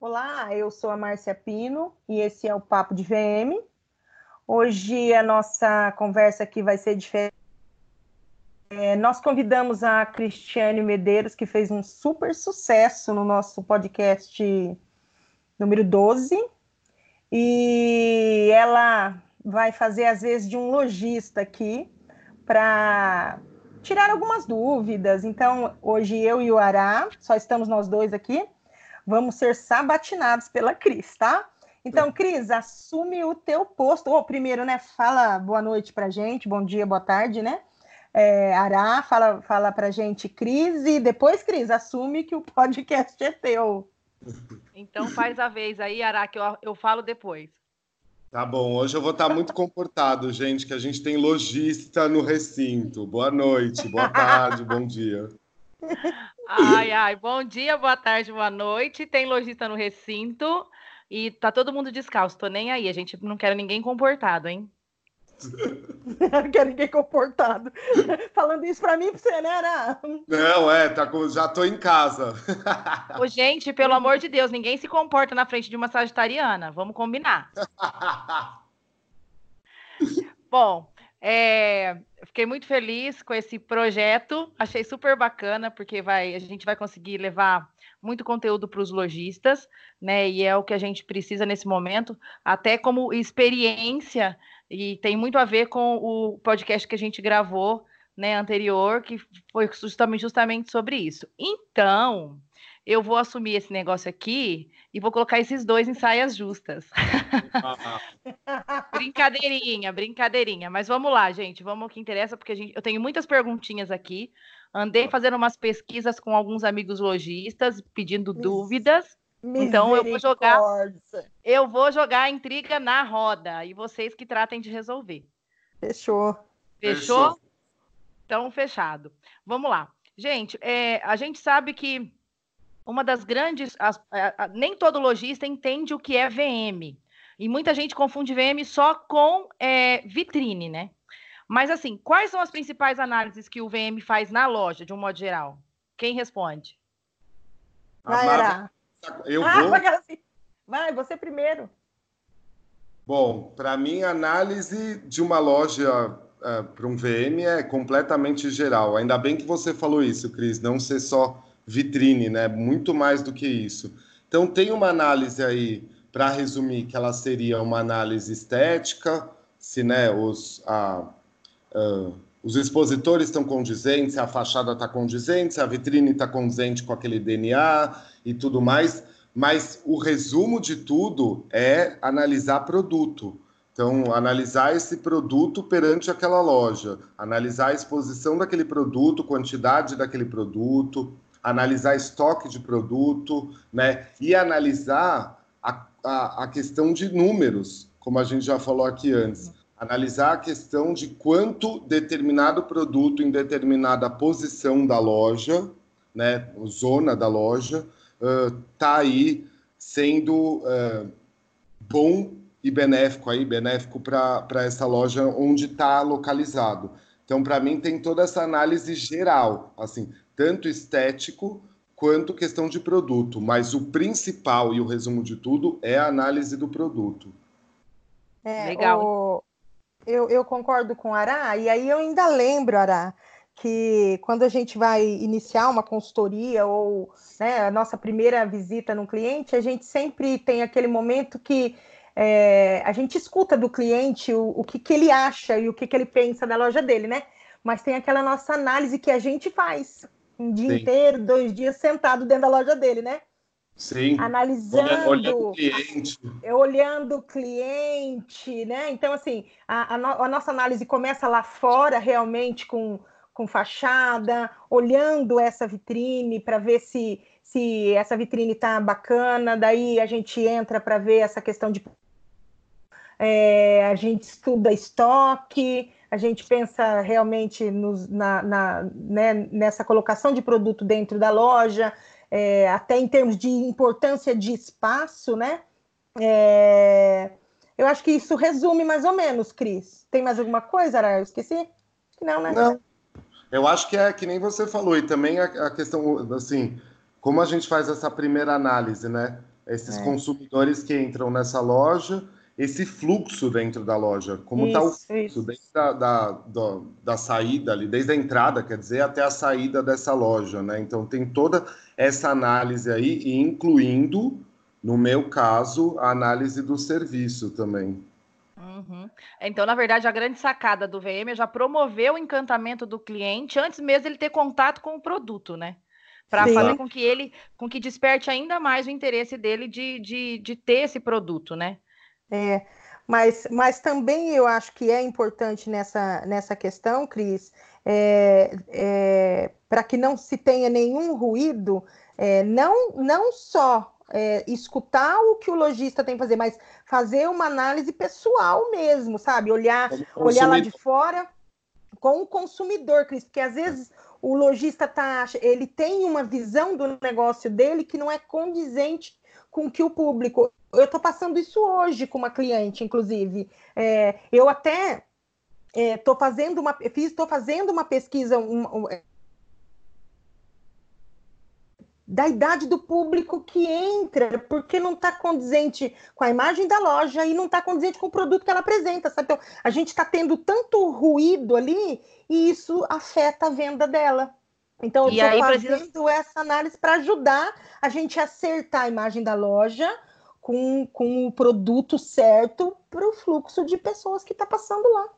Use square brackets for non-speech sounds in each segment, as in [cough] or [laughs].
Olá, eu sou a Márcia Pino e esse é o Papo de VM. Hoje a nossa conversa aqui vai ser diferente. É, nós convidamos a Cristiane Medeiros, que fez um super sucesso no nosso podcast número 12, e ela vai fazer, às vezes, de um lojista aqui para tirar algumas dúvidas. Então, hoje eu e o Ará, só estamos nós dois aqui, vamos ser sabatinados pela Cris, tá? Então, Cris, assume o teu posto. Oh, primeiro, né? Fala boa noite pra gente, bom dia, boa tarde, né? É, Ará, fala, fala pra gente, Cris, e depois, Cris, assume que o podcast é teu. Então faz a vez aí, Ará, que eu, eu falo depois. Tá bom, hoje eu vou estar muito comportado, gente, que a gente tem lojista no recinto. Boa noite, boa tarde, bom dia. [laughs] Ai, ai, bom dia, boa tarde, boa noite. Tem lojista no recinto e tá todo mundo descalço, tô nem aí. A gente não quer ninguém comportado, hein? [laughs] não quer ninguém comportado. [laughs] Falando isso pra mim, pra você, né, Ana? Não, é, tá com... já tô em casa. Ô, gente, pelo amor de Deus, ninguém se comporta na frente de uma sagitariana. Vamos combinar. [laughs] Bom, é, fiquei muito feliz com esse projeto, achei super bacana, porque vai, a gente vai conseguir levar muito conteúdo para os lojistas, né? E é o que a gente precisa nesse momento, até como experiência, e tem muito a ver com o podcast que a gente gravou né, anterior, que foi justamente, justamente sobre isso. Então, eu vou assumir esse negócio aqui e vou colocar esses dois em saias justas. [laughs] brincadeirinha, brincadeirinha. Mas vamos lá, gente. Vamos ao que interessa, porque gente, eu tenho muitas perguntinhas aqui. Andei fazendo umas pesquisas com alguns amigos lojistas, pedindo dúvidas. Então eu vou jogar. Eu vou jogar a intriga na roda e vocês que tratem de resolver. Fechou. Fechou? Fechou. Então, fechado. Vamos lá. Gente, é, a gente sabe que uma das grandes. As, a, a, nem todo lojista entende o que é VM. E muita gente confunde VM só com é, vitrine, né? Mas assim, quais são as principais análises que o VM faz na loja, de um modo geral? Quem responde? Vai, Ara. Eu ah, vou. Vai, você primeiro. Bom, para mim, a análise de uma loja uh, para um VM é completamente geral. Ainda bem que você falou isso, Cris, não ser só vitrine, né? Muito mais do que isso. Então tem uma análise aí para resumir que ela seria uma análise estética, se né, os, a, uh, os expositores estão condizentes, a fachada está condizente, se a vitrine está condizente com aquele DNA e tudo mais. Mas o resumo de tudo é analisar produto. Então, analisar esse produto perante aquela loja, analisar a exposição daquele produto, quantidade daquele produto, analisar estoque de produto, né? E analisar a, a, a questão de números, como a gente já falou aqui antes. Analisar a questão de quanto determinado produto em determinada posição da loja, né, zona da loja, está uh, aí sendo uh, bom e benéfico aí, benéfico para essa loja onde está localizado. Então, para mim, tem toda essa análise geral, assim, tanto estético quanto questão de produto, mas o principal e o resumo de tudo é a análise do produto. É, Legal. O... Eu, eu concordo com o Ará, e aí eu ainda lembro, Ará, que quando a gente vai iniciar uma consultoria ou né, a nossa primeira visita no cliente, a gente sempre tem aquele momento que é, a gente escuta do cliente o, o que, que ele acha e o que, que ele pensa da loja dele, né? Mas tem aquela nossa análise que a gente faz um dia Sim. inteiro, dois dias sentado dentro da loja dele, né? Sim. Analisando, olhando o cliente. olhando o cliente, né? Então, assim, a, a, no, a, nossa análise começa lá fora, realmente, com, com fachada, olhando essa vitrine para ver se, se essa vitrine está bacana, daí a gente entra para ver essa questão de. É, a gente estuda estoque, a gente pensa realmente nos, na, na né, nessa colocação de produto dentro da loja, é, até em termos de importância de espaço, né? É, eu acho que isso resume mais ou menos, Cris. Tem mais alguma coisa, Ara? Eu esqueci? Não, né? Não. Eu acho que é que nem você falou, e também a, a questão, assim, como a gente faz essa primeira análise, né? esses é. consumidores que entram nessa loja, esse fluxo dentro da loja, como está o fluxo isso. desde a, da, da, da, saída ali, desde a entrada, quer dizer, até a saída dessa loja, né? Então tem toda essa análise aí, incluindo, no meu caso, a análise do serviço também. Uhum. Então, na verdade, a grande sacada do VM é já promover o encantamento do cliente antes mesmo ele ter contato com o produto, né? Para fazer com que ele, com que desperte ainda mais o interesse dele de, de, de ter esse produto, né? É, mas, mas também eu acho que é importante nessa, nessa questão, Cris, é, é, para que não se tenha nenhum ruído, é, não, não só é, escutar o que o lojista tem que fazer, mas fazer uma análise pessoal mesmo, sabe? Olhar, olhar lá de fora com o consumidor, Cris, porque às vezes o lojista tá, ele tem uma visão do negócio dele que não é condizente com que o público eu estou passando isso hoje com uma cliente, inclusive. É, eu até estou é, fazendo uma fiz estou fazendo uma pesquisa um, um, é, da idade do público que entra, porque não está condizente com a imagem da loja e não está condizente com o produto que ela apresenta, sabe? Então, a gente está tendo tanto ruído ali e isso afeta a venda dela. Então, eu estou fazendo precisa... essa análise para ajudar a gente a acertar a imagem da loja com, com o produto certo para o fluxo de pessoas que está passando lá.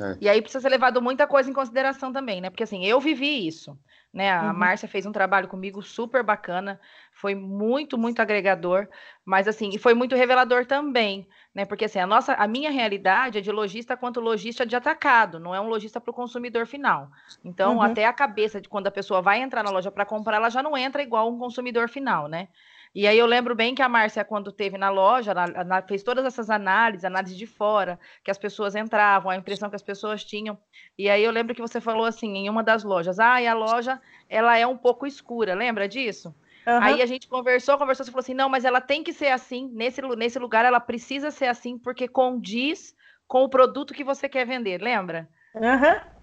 É. E aí precisa ser levado muita coisa em consideração também, né? Porque assim, eu vivi isso, né? A uhum. Márcia fez um trabalho comigo super bacana, foi muito, muito agregador, mas assim, e foi muito revelador também, né? Porque assim, a nossa, a minha realidade é de lojista quanto lojista de atacado, não é um lojista para o consumidor final. Então, uhum. até a cabeça de quando a pessoa vai entrar na loja para comprar, ela já não entra igual um consumidor final, né? E aí eu lembro bem que a Márcia, quando teve na loja, ela, ela fez todas essas análises, análise de fora, que as pessoas entravam, a impressão que as pessoas tinham. E aí eu lembro que você falou assim, em uma das lojas, ah, e a loja, ela é um pouco escura, lembra disso? Uhum. Aí a gente conversou, conversou, você falou assim, não, mas ela tem que ser assim, nesse, nesse lugar ela precisa ser assim, porque condiz com o produto que você quer vender, lembra? Uhum.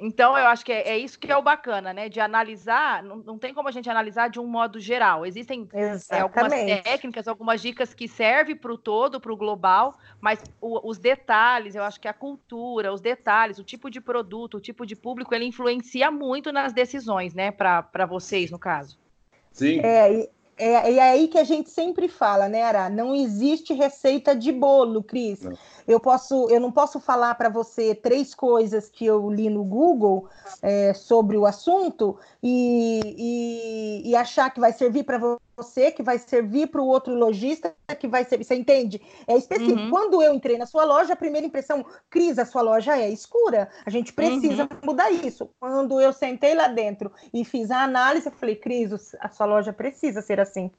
Então, eu acho que é, é, isso que é o bacana, né? De analisar, não, não tem como a gente analisar de um modo geral. Existem é, algumas técnicas, algumas dicas que servem para o todo, para o global, mas o, os detalhes, eu acho que a cultura, os detalhes, o tipo de produto, o tipo de público, ele influencia muito nas decisões, né? Para vocês, no caso. Sim. É, é, é aí que a gente sempre fala, né, Ara? Não existe receita de bolo, Cris. Não eu posso, eu não posso falar para você três coisas que eu li no Google é, sobre o assunto e, e, e, achar que vai servir para você, que vai servir para o outro lojista, que vai servir. Você entende? É específico. Uhum. Quando eu entrei na sua loja, a primeira impressão, Cris, a sua loja é escura. A gente precisa uhum. mudar isso. Quando eu sentei lá dentro e fiz a análise, eu falei, Cris, a sua loja precisa ser assim.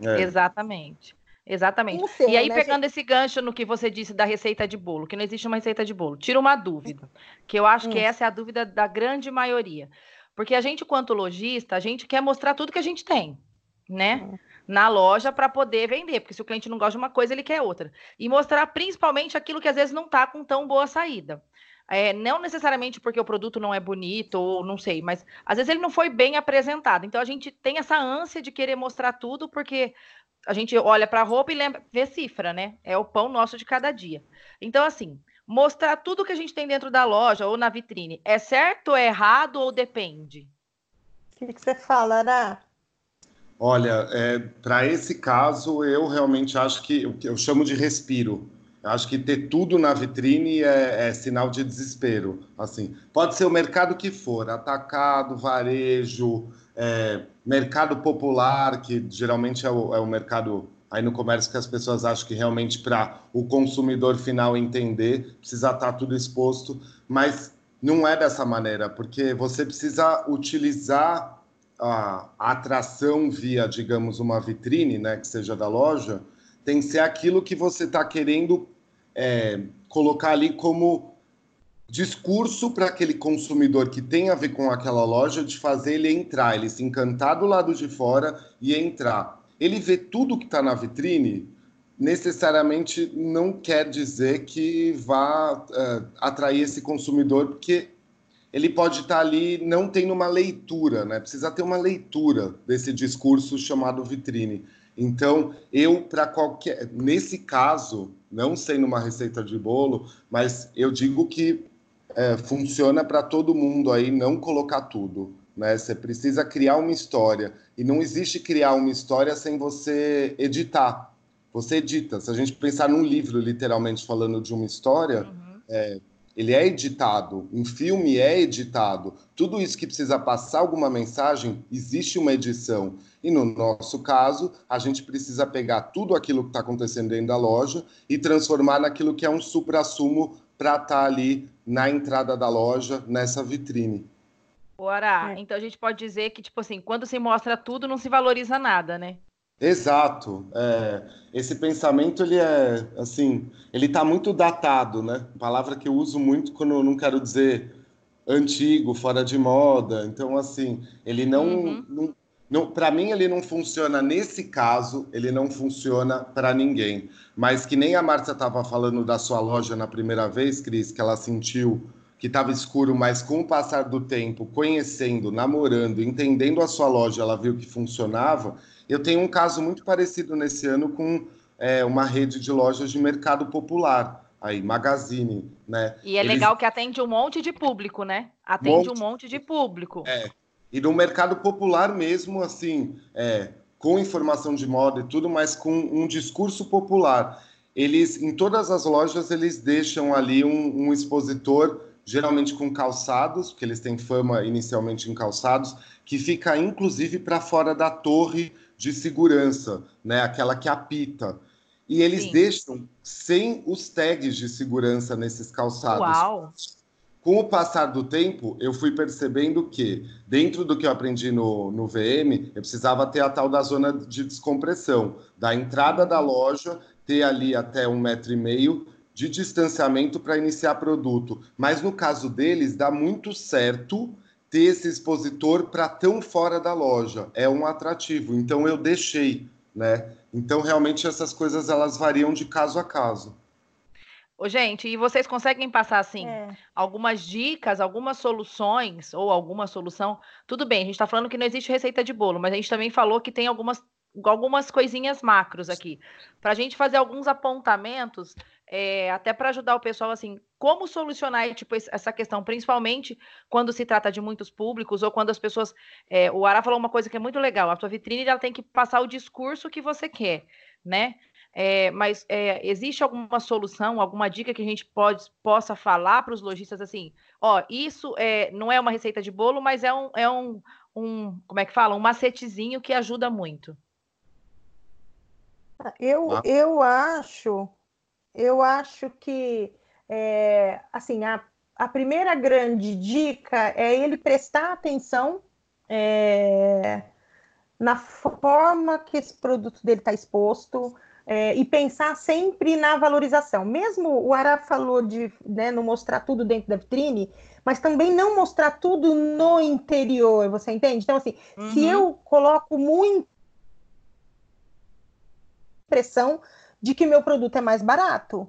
É. Exatamente. Exatamente. E aí, né, pegando gente? esse gancho no que você disse da receita de bolo, que não existe uma receita de bolo, tira uma dúvida, que eu acho hum. que essa é a dúvida da grande maioria. Porque a gente, quanto lojista, a gente quer mostrar tudo que a gente tem, né? Hum. Na loja para poder vender, porque se o cliente não gosta de uma coisa, ele quer outra. E mostrar principalmente aquilo que às vezes não está com tão boa saída. É, não necessariamente porque o produto não é bonito ou não sei, mas às vezes ele não foi bem apresentado. Então a gente tem essa ânsia de querer mostrar tudo, porque a gente olha para a roupa e lembra, vê cifra, né? É o pão nosso de cada dia. Então, assim, mostrar tudo que a gente tem dentro da loja ou na vitrine, é certo, é errado ou depende? O que, que você fala, Ana? Olha, é, para esse caso, eu realmente acho que eu chamo de respiro. Acho que ter tudo na vitrine é, é, sinal de desespero. Assim, pode ser o mercado que for, atacado, varejo, é, mercado popular, que geralmente é o, é o mercado aí no comércio que as pessoas acham que realmente para o consumidor final entender precisa estar tá tudo exposto, mas não é dessa maneira, porque você precisa utilizar a, atração via, digamos, uma vitrine, né, que seja da loja, tem que ser aquilo que você está querendo é, colocar ali como discurso para aquele consumidor que tem a ver com aquela loja de fazer ele entrar, ele se encantar do lado de fora e entrar. Ele vê tudo que está na vitrine, necessariamente não quer dizer que vá uh, atrair esse consumidor, porque ele pode estar tá ali não tendo uma leitura, né? Precisa ter uma leitura desse discurso chamado vitrine. Então, eu, para qualquer. Nesse caso, não sendo uma receita de bolo, mas eu digo que é, funciona para todo mundo aí não colocar tudo. Né? Você precisa criar uma história. E não existe criar uma história sem você editar. Você edita. Se a gente pensar num livro, literalmente falando de uma história, uhum. é, ele é editado, um filme é editado. Tudo isso que precisa passar alguma mensagem, existe uma edição. E no nosso caso, a gente precisa pegar tudo aquilo que está acontecendo dentro da loja e transformar naquilo que é um supra-sumo para estar tá ali na entrada da loja, nessa vitrine. Bora. É. Então a gente pode dizer que, tipo assim, quando se mostra tudo, não se valoriza nada, né? Exato. É, esse pensamento ele é assim, ele está muito datado, né? Palavra que eu uso muito quando eu não quero dizer antigo, fora de moda. Então assim, ele não, uhum. não, não para mim ele não funciona nesse caso, ele não funciona para ninguém. Mas que nem a Márcia estava falando da sua loja na primeira vez, Cris, que ela sentiu que estava escuro, mas com o passar do tempo, conhecendo, namorando, entendendo a sua loja, ela viu que funcionava eu tenho um caso muito parecido nesse ano com é, uma rede de lojas de mercado popular, aí, Magazine, né? E é Eles... legal que atende um monte de público, né? Atende monte... um monte de público. É. E no mercado popular mesmo, assim, é, com informação de moda e tudo, mas com um discurso popular. Eles, em todas as lojas, eles deixam ali um, um expositor, geralmente com calçados, porque eles têm fama inicialmente em calçados, que fica inclusive para fora da torre de segurança, né? Aquela que apita. E eles Sim. deixam sem os tags de segurança nesses calçados. Uau! Com o passar do tempo, eu fui percebendo que, dentro do que eu aprendi no, no VM, eu precisava ter a tal da zona de descompressão. Da entrada da loja, ter ali até um metro e meio de distanciamento para iniciar produto. Mas no caso deles, dá muito certo ter esse expositor para tão fora da loja. É um atrativo. Então eu deixei, né? Então realmente essas coisas elas variam de caso a caso. Ô, gente, e vocês conseguem passar assim é. algumas dicas, algumas soluções ou alguma solução? Tudo bem, a gente está falando que não existe receita de bolo, mas a gente também falou que tem algumas algumas coisinhas macros aqui, para a gente fazer alguns apontamentos é, até para ajudar o pessoal, assim, como solucionar tipo, essa questão, principalmente quando se trata de muitos públicos ou quando as pessoas. É, o Ara falou uma coisa que é muito legal: a sua vitrine ela tem que passar o discurso que você quer, né? É, mas é, existe alguma solução, alguma dica que a gente pode, possa falar para os lojistas assim? Ó, isso é, não é uma receita de bolo, mas é um, é um, um como é que fala? Um macetezinho que ajuda muito. Eu, ah. eu acho eu acho que é, assim a, a primeira grande dica é ele prestar atenção é, na forma que esse produto dele está exposto é, e pensar sempre na valorização. Mesmo o Ara falou de né, não mostrar tudo dentro da vitrine, mas também não mostrar tudo no interior, você entende? Então, assim, uhum. se eu coloco muito pressão de que meu produto é mais barato.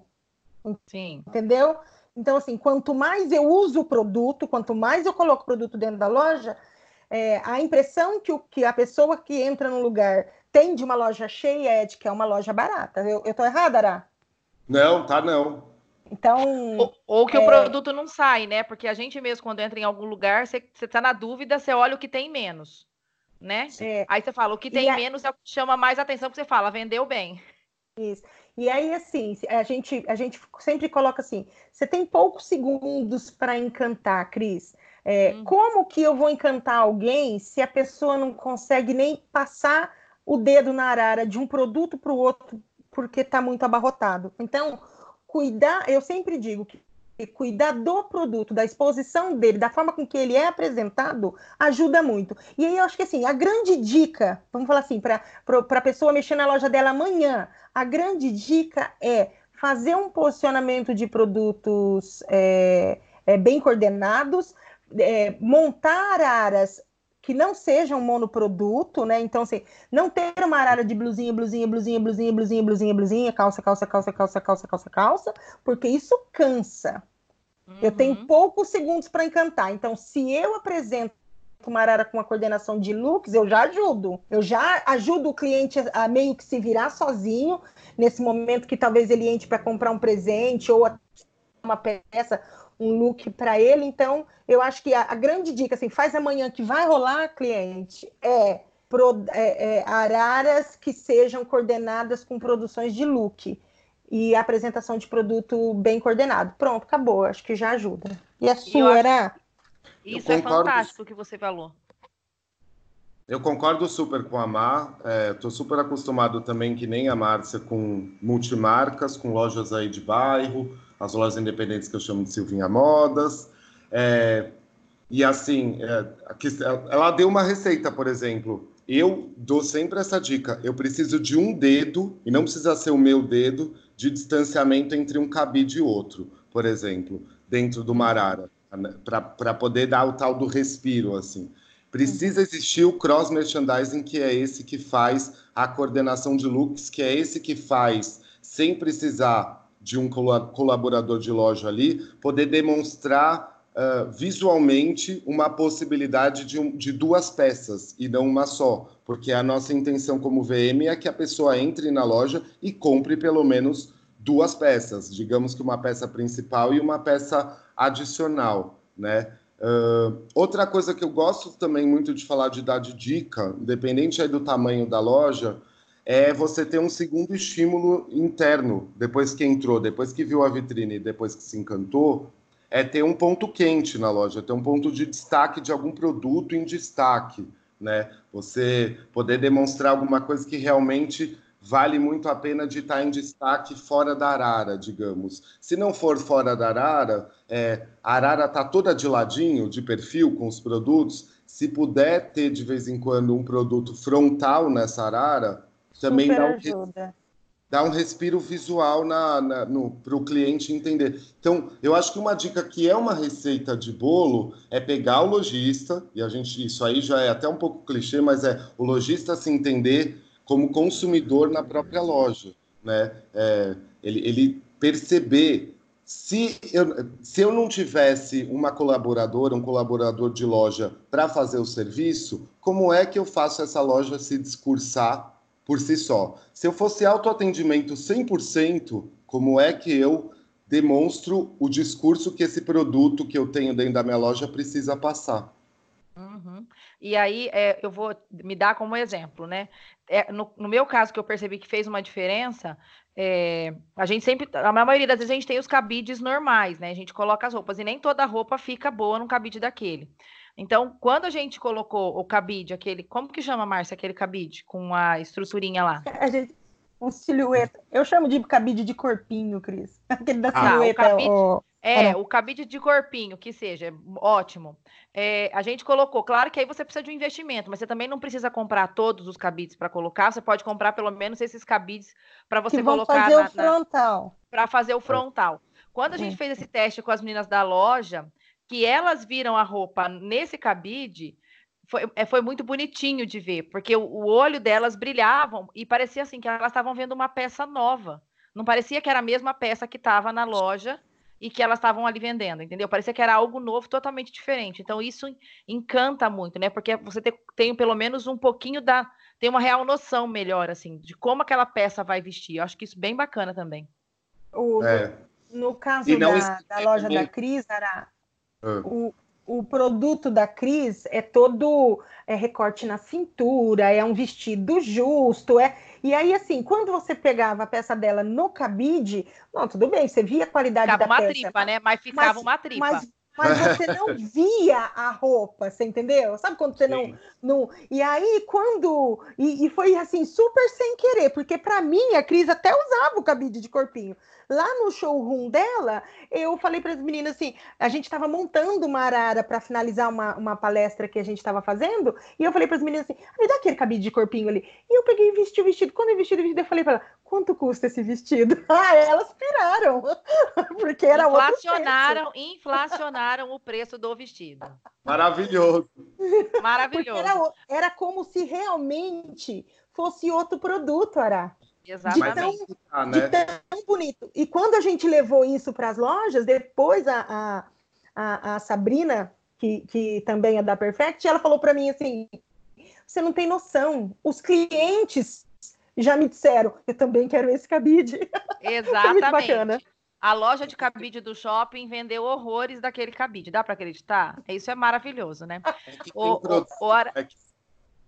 Sim. Entendeu? Então, assim, quanto mais eu uso o produto, quanto mais eu coloco o produto dentro da loja, é, a impressão que, o, que a pessoa que entra no lugar tem de uma loja cheia é de que é uma loja barata. Eu, eu tô errada, Ará? Não, tá não. Então. Ou, ou que é... o produto não sai, né? Porque a gente mesmo, quando entra em algum lugar, você, tá na dúvida, você olha o que tem menos. Né? É. Aí você fala, o que tem a... menos é o que chama mais atenção, porque você fala, vendeu bem. Isso. E aí, assim, a gente, a gente sempre coloca assim: você tem poucos segundos para encantar, Cris. É, uhum. Como que eu vou encantar alguém se a pessoa não consegue nem passar o dedo na arara de um produto para o outro porque está muito abarrotado? Então, cuidar, eu sempre digo que cuidar do produto, da exposição dele, da forma com que ele é apresentado, ajuda muito. E aí eu acho que assim, a grande dica, vamos falar assim, para a pessoa mexer na loja dela amanhã, a grande dica é fazer um posicionamento de produtos é, é, bem coordenados, é, montar aras que não sejam monoproduto, né? Então, assim, não ter uma arara de blusinha, blusinha, blusinha, blusinha, blusinha, blusinha, blusinha, calça, calça, calça, calça, calça, calça, calça, porque isso cansa. Uhum. Eu tenho uhum. poucos segundos para encantar. Então, se eu apresento uma arara com uma coordenação de looks, eu já ajudo. Eu já ajudo o cliente a meio que se virar sozinho, nesse momento que talvez ele entre para comprar um presente ou uma peça, um look para ele. Então, eu acho que a, a, grande dica, assim, faz amanhã que vai rolar, cliente, é, pro, é, é araras que sejam coordenadas com produções de look e apresentação de produto bem coordenado. Pronto, acabou. Acho que já ajuda. E a sua, era? Isso é fantástico que você falou. Eu concordo super com a Mar. Estou é, super acostumado também, que nem a Márcia, com multimarcas, com lojas aí de bairro, as lojas independentes que eu chamo de Silvinha Modas. É, e assim, é, ela deu uma receita, por exemplo. Eu dou sempre essa dica. Eu preciso de um dedo, e não precisa ser o meu dedo, de distanciamento entre um cabide e outro, por exemplo, dentro do marara, né, para poder dar o tal do respiro, assim. Precisa existir o cross merchandising, que é esse que faz a coordenação de looks, que é esse que faz, sem precisar de um colaborador de loja ali, poder demonstrar uh, visualmente uma possibilidade de, um, de duas peças e não uma só, porque a nossa intenção como VM é que a pessoa entre na loja e compre pelo menos duas peças, digamos que uma peça principal e uma peça adicional, né? Uh, outra coisa que eu gosto também muito de falar de dar de dica, independente aí do tamanho da loja, é você ter um segundo estímulo interno depois que entrou, depois que viu a vitrine, depois que se encantou, é ter um ponto quente na loja, ter um ponto de destaque de algum produto em destaque, né? Você poder demonstrar alguma coisa que realmente vale muito a pena de estar em destaque fora da arara, digamos. Se não for fora da arara, é, a arara está toda de ladinho, de perfil com os produtos. Se puder ter de vez em quando um produto frontal nessa arara, também dá um, dá um, respiro visual para o cliente entender. Então, eu acho que uma dica que é uma receita de bolo é pegar o lojista, e a gente, isso aí já é até um pouco clichê, mas é o lojista se entender como consumidor na própria loja, né? É, ele, ele perceber se eu, se eu não tivesse uma colaboradora, um colaborador de loja para fazer o serviço, como é que eu faço essa loja se discursar por si só? Se eu fosse autoatendimento 100%, como é que eu demonstro o discurso que esse produto que eu tenho dentro da minha loja precisa passar? Uhum. E aí é, eu vou me dar como exemplo, né? É, no, no, meu caso, que eu percebi que fez uma diferença, é, a gente sempre, a maioria das vezes a gente tem os cabides normais, né? A gente coloca as roupas e nem toda roupa fica boa no cabide daquele. Então, quando a gente colocou o cabide, aquele, como que chama, Márcia, aquele cabide com a estruturinha lá? A gente, um silhueta. Eu chamo de cabide de corpinho, Cris. [laughs] Aquele da ah, silhueta. O cabide, o... É, o cabide de corpinho, que seja, ótimo. É, a gente colocou, claro que aí você precisa de um investimento, mas você também não precisa comprar todos os cabides para colocar, você pode comprar pelo menos esses cabides para você que vão colocar fazer na, o frontal. Para fazer o frontal. Quando a gente fez esse teste com as meninas da loja, que elas viram a roupa nesse cabide, foi, é, foi muito bonitinho de ver, porque o, o olho delas brilhavam e parecia assim que elas estavam vendo uma peça nova. Não parecia que era a mesma peça que estava na loja e que elas estavam ali vendendo, entendeu? Parecia que era algo novo, totalmente diferente. Então, isso encanta muito, né? Porque você tem, tem pelo menos um pouquinho da. tem uma real noção melhor, assim, de como aquela peça vai vestir. Eu acho que isso é bem bacana também. O, é. no, no, caso da, da, loja da Cris, era. Ah. O, o produto da Cris é todo é recorte na cintura, é um vestido justo, é e aí, assim, quando você pegava a peça dela no cabide, não, tudo bem, você via a qualidade ficava da uma peça. tripa, né? Mas ficava mas, uma tripa. Mas, mas [laughs] você não via a roupa, você entendeu? Sabe quando você não, não. E aí, quando. E, e foi assim, super sem querer, porque para mim a Cris até usava o cabide de corpinho. Lá no showroom dela, eu falei para as meninas assim: a gente estava montando uma arara para finalizar uma, uma palestra que a gente estava fazendo, e eu falei para as meninas assim: me dá aquele cabide de corpinho ali. E eu peguei e vesti o vestido. Quando eu vesti o vestido, eu falei para ela: quanto custa esse vestido? [laughs] Ah, elas piraram, [laughs] porque era inflacionaram, inflacionaram o preço do vestido. Maravilhoso. [laughs] Maravilhoso. Era, era, como se realmente fosse outro produto, Ará. Exatamente. De tão, né? de tão bonito. E quando a gente levou isso para as lojas, depois a, a, a, a Sabrina que, que também é da Perfect, ela falou para mim assim: você não tem noção, os clientes já me disseram, eu também quero esse cabide. [laughs] Exatamente. A loja de cabide do shopping vendeu horrores daquele cabide. Dá para acreditar? Isso é maravilhoso, né? É que, o, o, o... É, que,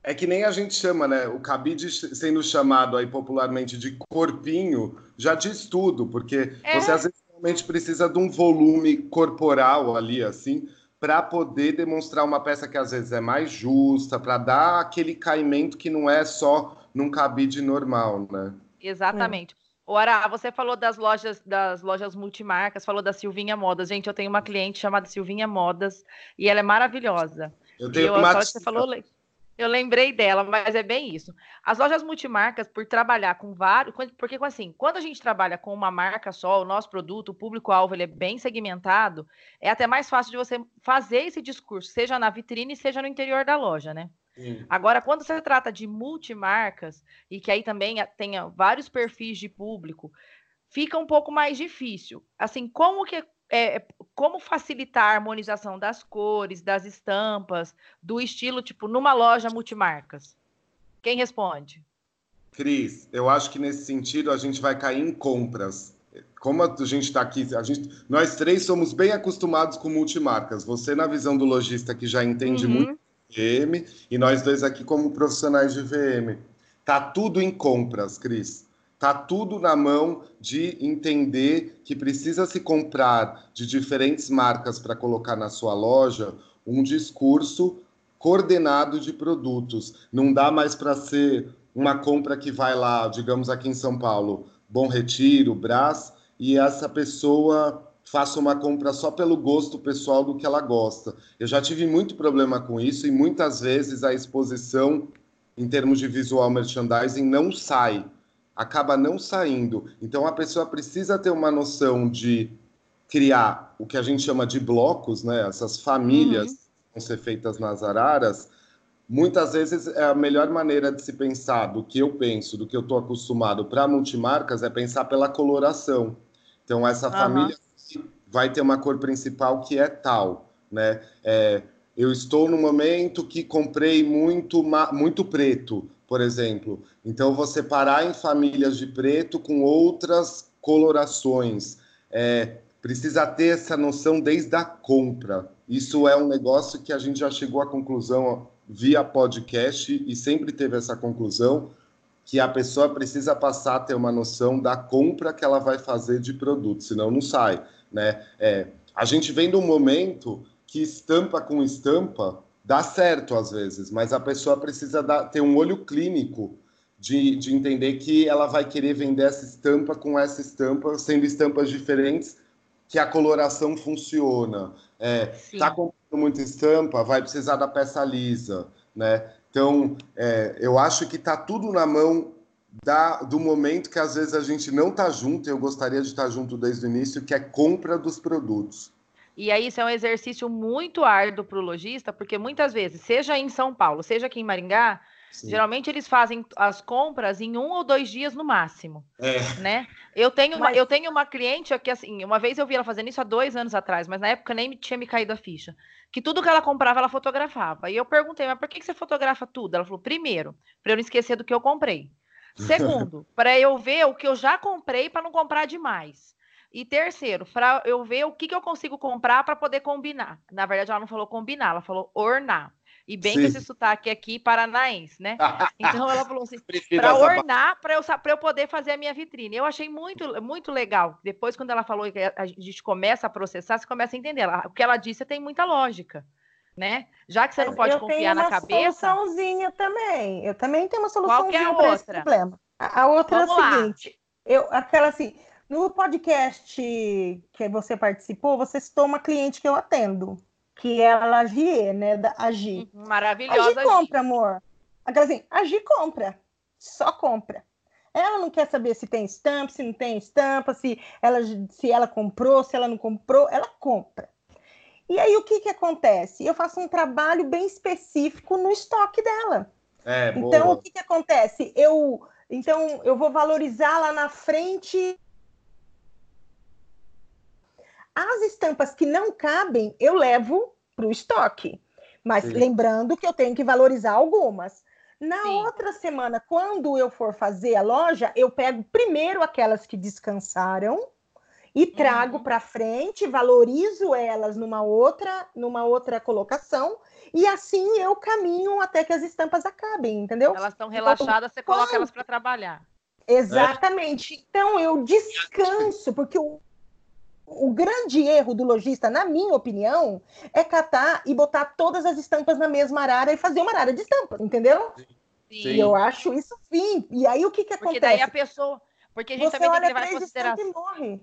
é que, nem a gente chama, né? O cabide sendo chamado aí popularmente de corpinho já diz tudo, porque é. você às vezes realmente precisa de um volume corporal ali, assim, para poder demonstrar uma peça que às vezes é mais justa, para dar aquele caimento que não é só num cabide normal, né? Exatamente. É. Ora, você falou das lojas, das lojas multimarcas, falou da Silvinha Modas. Gente, eu tenho uma cliente chamada Silvinha Modas e ela é maravilhosa. Eu tenho eu, uma. Você falou, eu lembrei dela, mas é bem isso. As lojas multimarcas, por trabalhar com vários, porque assim, quando a gente trabalha com uma marca só, o nosso produto, o público-alvo ele é bem segmentado, é até mais fácil de você fazer esse discurso, seja na vitrine, seja no interior da loja, né? Agora, quando você trata de multimarcas, e que aí também tenha vários perfis de público, fica um pouco mais difícil. Assim, como que é, como facilitar a harmonização das cores, das estampas, do estilo, tipo, numa loja multimarcas? Quem responde? Cris, eu acho que nesse sentido a gente vai cair em compras. Como a gente está aqui, a gente, nós três somos bem acostumados com multimarcas. Você, na visão do lojista que já entende uhum. muito VM e nós dois aqui como profissionais de VM. Tá tudo em compras, Cris. Tá tudo na mão de entender que precisa se comprar de diferentes marcas para colocar na sua loja um discurso coordenado de produtos. Não dá mais para ser uma compra que vai lá, digamos aqui em São Paulo, Bom Retiro, Brás, e essa pessoa faça uma compra só pelo gosto pessoal do que ela gosta. Eu já tive muito problema com isso e muitas vezes a exposição em termos de visual merchandising não sai, acaba não saindo. Então a pessoa precisa ter uma noção de criar o que a gente chama de blocos, né? Essas famílias uhum. vão ser feitas nas araras. Muitas vezes é a melhor maneira de se pensar do que eu penso, do que eu estou acostumado para multimarcas é pensar pela coloração. Então essa uhum. família vai ter uma cor principal que é tal, né? É, eu estou no momento que comprei muito, muito preto, por exemplo. Então, vou separar em famílias de preto com outras colorações. É, precisa ter essa noção desde a compra. Isso é um negócio que a gente já chegou à conclusão via podcast e sempre teve essa conclusão que a pessoa precisa passar a ter uma noção da compra que ela vai fazer de produto, senão não sai. Né? É, a gente vem de um momento que estampa com estampa dá certo às vezes, mas a pessoa precisa dar, ter um olho clínico de, de entender que ela vai querer vender essa estampa com essa estampa, sendo estampas diferentes, que a coloração funciona. É, tá comprando muita estampa, vai precisar da peça lisa, né? Então, é, eu acho que está tudo na mão da, do momento que às vezes a gente não está junto, eu gostaria de estar junto desde o início, que é compra dos produtos. E aí isso é um exercício muito árduo para o lojista, porque muitas vezes, seja em São Paulo, seja aqui em Maringá, Sim. geralmente eles fazem as compras em um ou dois dias no máximo. É. Né? Eu tenho, uma, eu tenho uma cliente que, assim, uma vez eu vi ela fazendo isso há dois anos atrás, mas na época nem tinha me caído a ficha. Que tudo que ela comprava, ela fotografava. E eu perguntei, mas por que você fotografa tudo? Ela falou, primeiro, para eu não esquecer do que eu comprei. Segundo, [laughs] para eu ver o que eu já comprei para não comprar demais. E terceiro, para eu ver o que, que eu consigo comprar para poder combinar. Na verdade, ela não falou combinar, ela falou ornar. E bem Sim. com esse sotaque aqui paranaense, né? [laughs] Então ela falou assim, para ornar, para eu, eu poder fazer a minha vitrine. Eu achei muito, muito legal. Depois, quando ela falou que a gente começa a processar, você começa a entender. o que ela disse tem muita lógica né? Já que você não pode confiar na cabeça. Eu tenho uma soluçãozinha também. Eu também tenho uma soluçãozinha é a outra? problema. A, a outra Vamos é a seguinte, eu, aquela assim, no podcast que você participou, você citou uma cliente que eu atendo, que é a Lagier, né, da Agi. Uhum, maravilhosa. Agi compra, amor. Aquela assim, Agi compra. Só compra. Ela não quer saber se tem estampa, se não tem estampa, se ela, se ela comprou, se ela não comprou, ela compra. E aí o que, que acontece? Eu faço um trabalho bem específico no estoque dela. É, então boa. o que, que acontece? Eu então eu vou valorizar lá na frente as estampas que não cabem, eu levo para o estoque. Mas Sim. lembrando que eu tenho que valorizar algumas. Na Sim. outra semana, quando eu for fazer a loja, eu pego primeiro aquelas que descansaram e trago uhum. para frente, valorizo elas numa outra, numa outra colocação e assim eu caminho até que as estampas acabem, entendeu? Elas estão então, relaxadas, você coloca elas para trabalhar. Exatamente. Então eu descanso, porque o, o grande erro do lojista, na minha opinião, é catar e botar todas as estampas na mesma arara e fazer uma arara de estampas, entendeu? Sim. E eu acho isso fim. E aí o que, que porque acontece? Porque daí a pessoa. Porque a gente Você também tem que levar em consideração. Morre.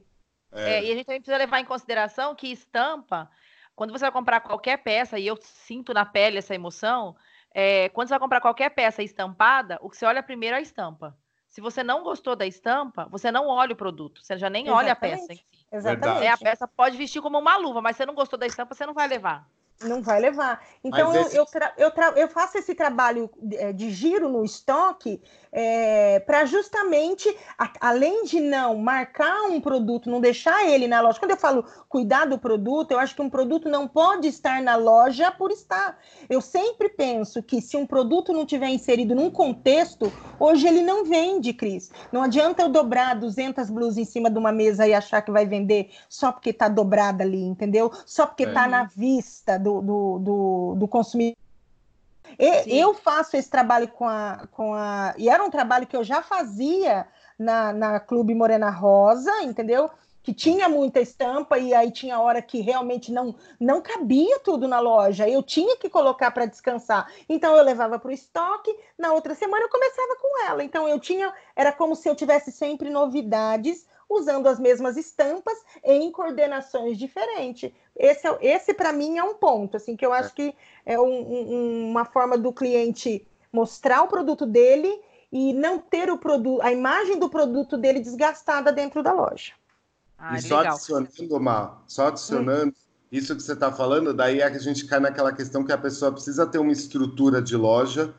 É. É, e a gente também precisa levar em consideração que estampa, quando você vai comprar qualquer peça, e eu sinto na pele essa emoção, é, quando você vai comprar qualquer peça estampada, o que você olha primeiro é a estampa. Se você não gostou da estampa, você não olha o produto, você já nem Exatamente. olha a peça em si. Exatamente. É, a peça pode vestir como uma luva, mas você não gostou da estampa, você não vai levar. Não vai levar. Então, eu, esse... eu, eu, eu, faço esse trabalho eh, de giro no estoque é, para justamente, a, além de não marcar um produto, não deixar ele na loja. Quando eu falo cuidar do produto, eu acho que um produto não pode estar na loja por estar. Eu sempre penso que se um produto não tiver inserido num contexto, hoje ele não vende, Cris. Não adianta eu dobrar 200 blusas em cima de uma mesa e achar que vai vender só porque está dobrada ali, entendeu? Só porque está é. na vista do, do, do, do consumidor eu faço esse trabalho com a, com a. E era um trabalho que eu já fazia na, na Clube Morena Rosa, entendeu? Que tinha muita estampa e aí tinha hora que realmente não, não cabia tudo na loja. Eu tinha que colocar para descansar. Então eu levava para o estoque, na outra semana eu começava com ela. Então eu tinha. Era como se eu tivesse sempre novidades usando as mesmas estampas em coordenações diferentes. Esse, é, esse para mim é um ponto, assim, que eu acho é. que é um, um, uma forma do cliente mostrar o produto dele e não ter o produto, a imagem do produto dele desgastada dentro da loja. Ah, e só legal. adicionando, Mar, só adicionando, hum. isso que você está falando, daí é que a gente cai naquela questão que a pessoa precisa ter uma estrutura de loja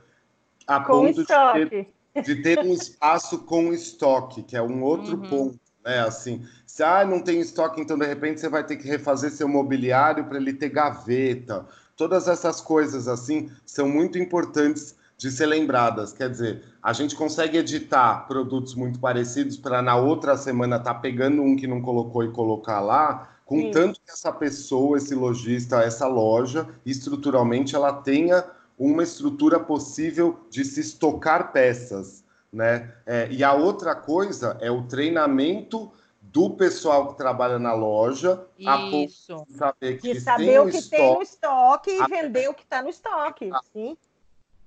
a com ponto de ter, de ter, um espaço com estoque, que é um outro uhum. ponto né? Assim, se ah, não tem estoque, então de repente você vai ter que refazer seu mobiliário para ele ter gaveta. Todas essas coisas assim são muito importantes de ser lembradas. Quer dizer, a gente consegue editar produtos muito parecidos para na outra semana estar tá pegando um que não colocou e colocar lá, contanto que essa pessoa, esse lojista, essa loja, estruturalmente ela tenha uma estrutura possível de se estocar peças né? É, e a outra coisa é o treinamento do pessoal que trabalha na loja Isso. a saber que, de saber tem, o que estoque, tem no estoque e a... vender o que está no estoque. Sim.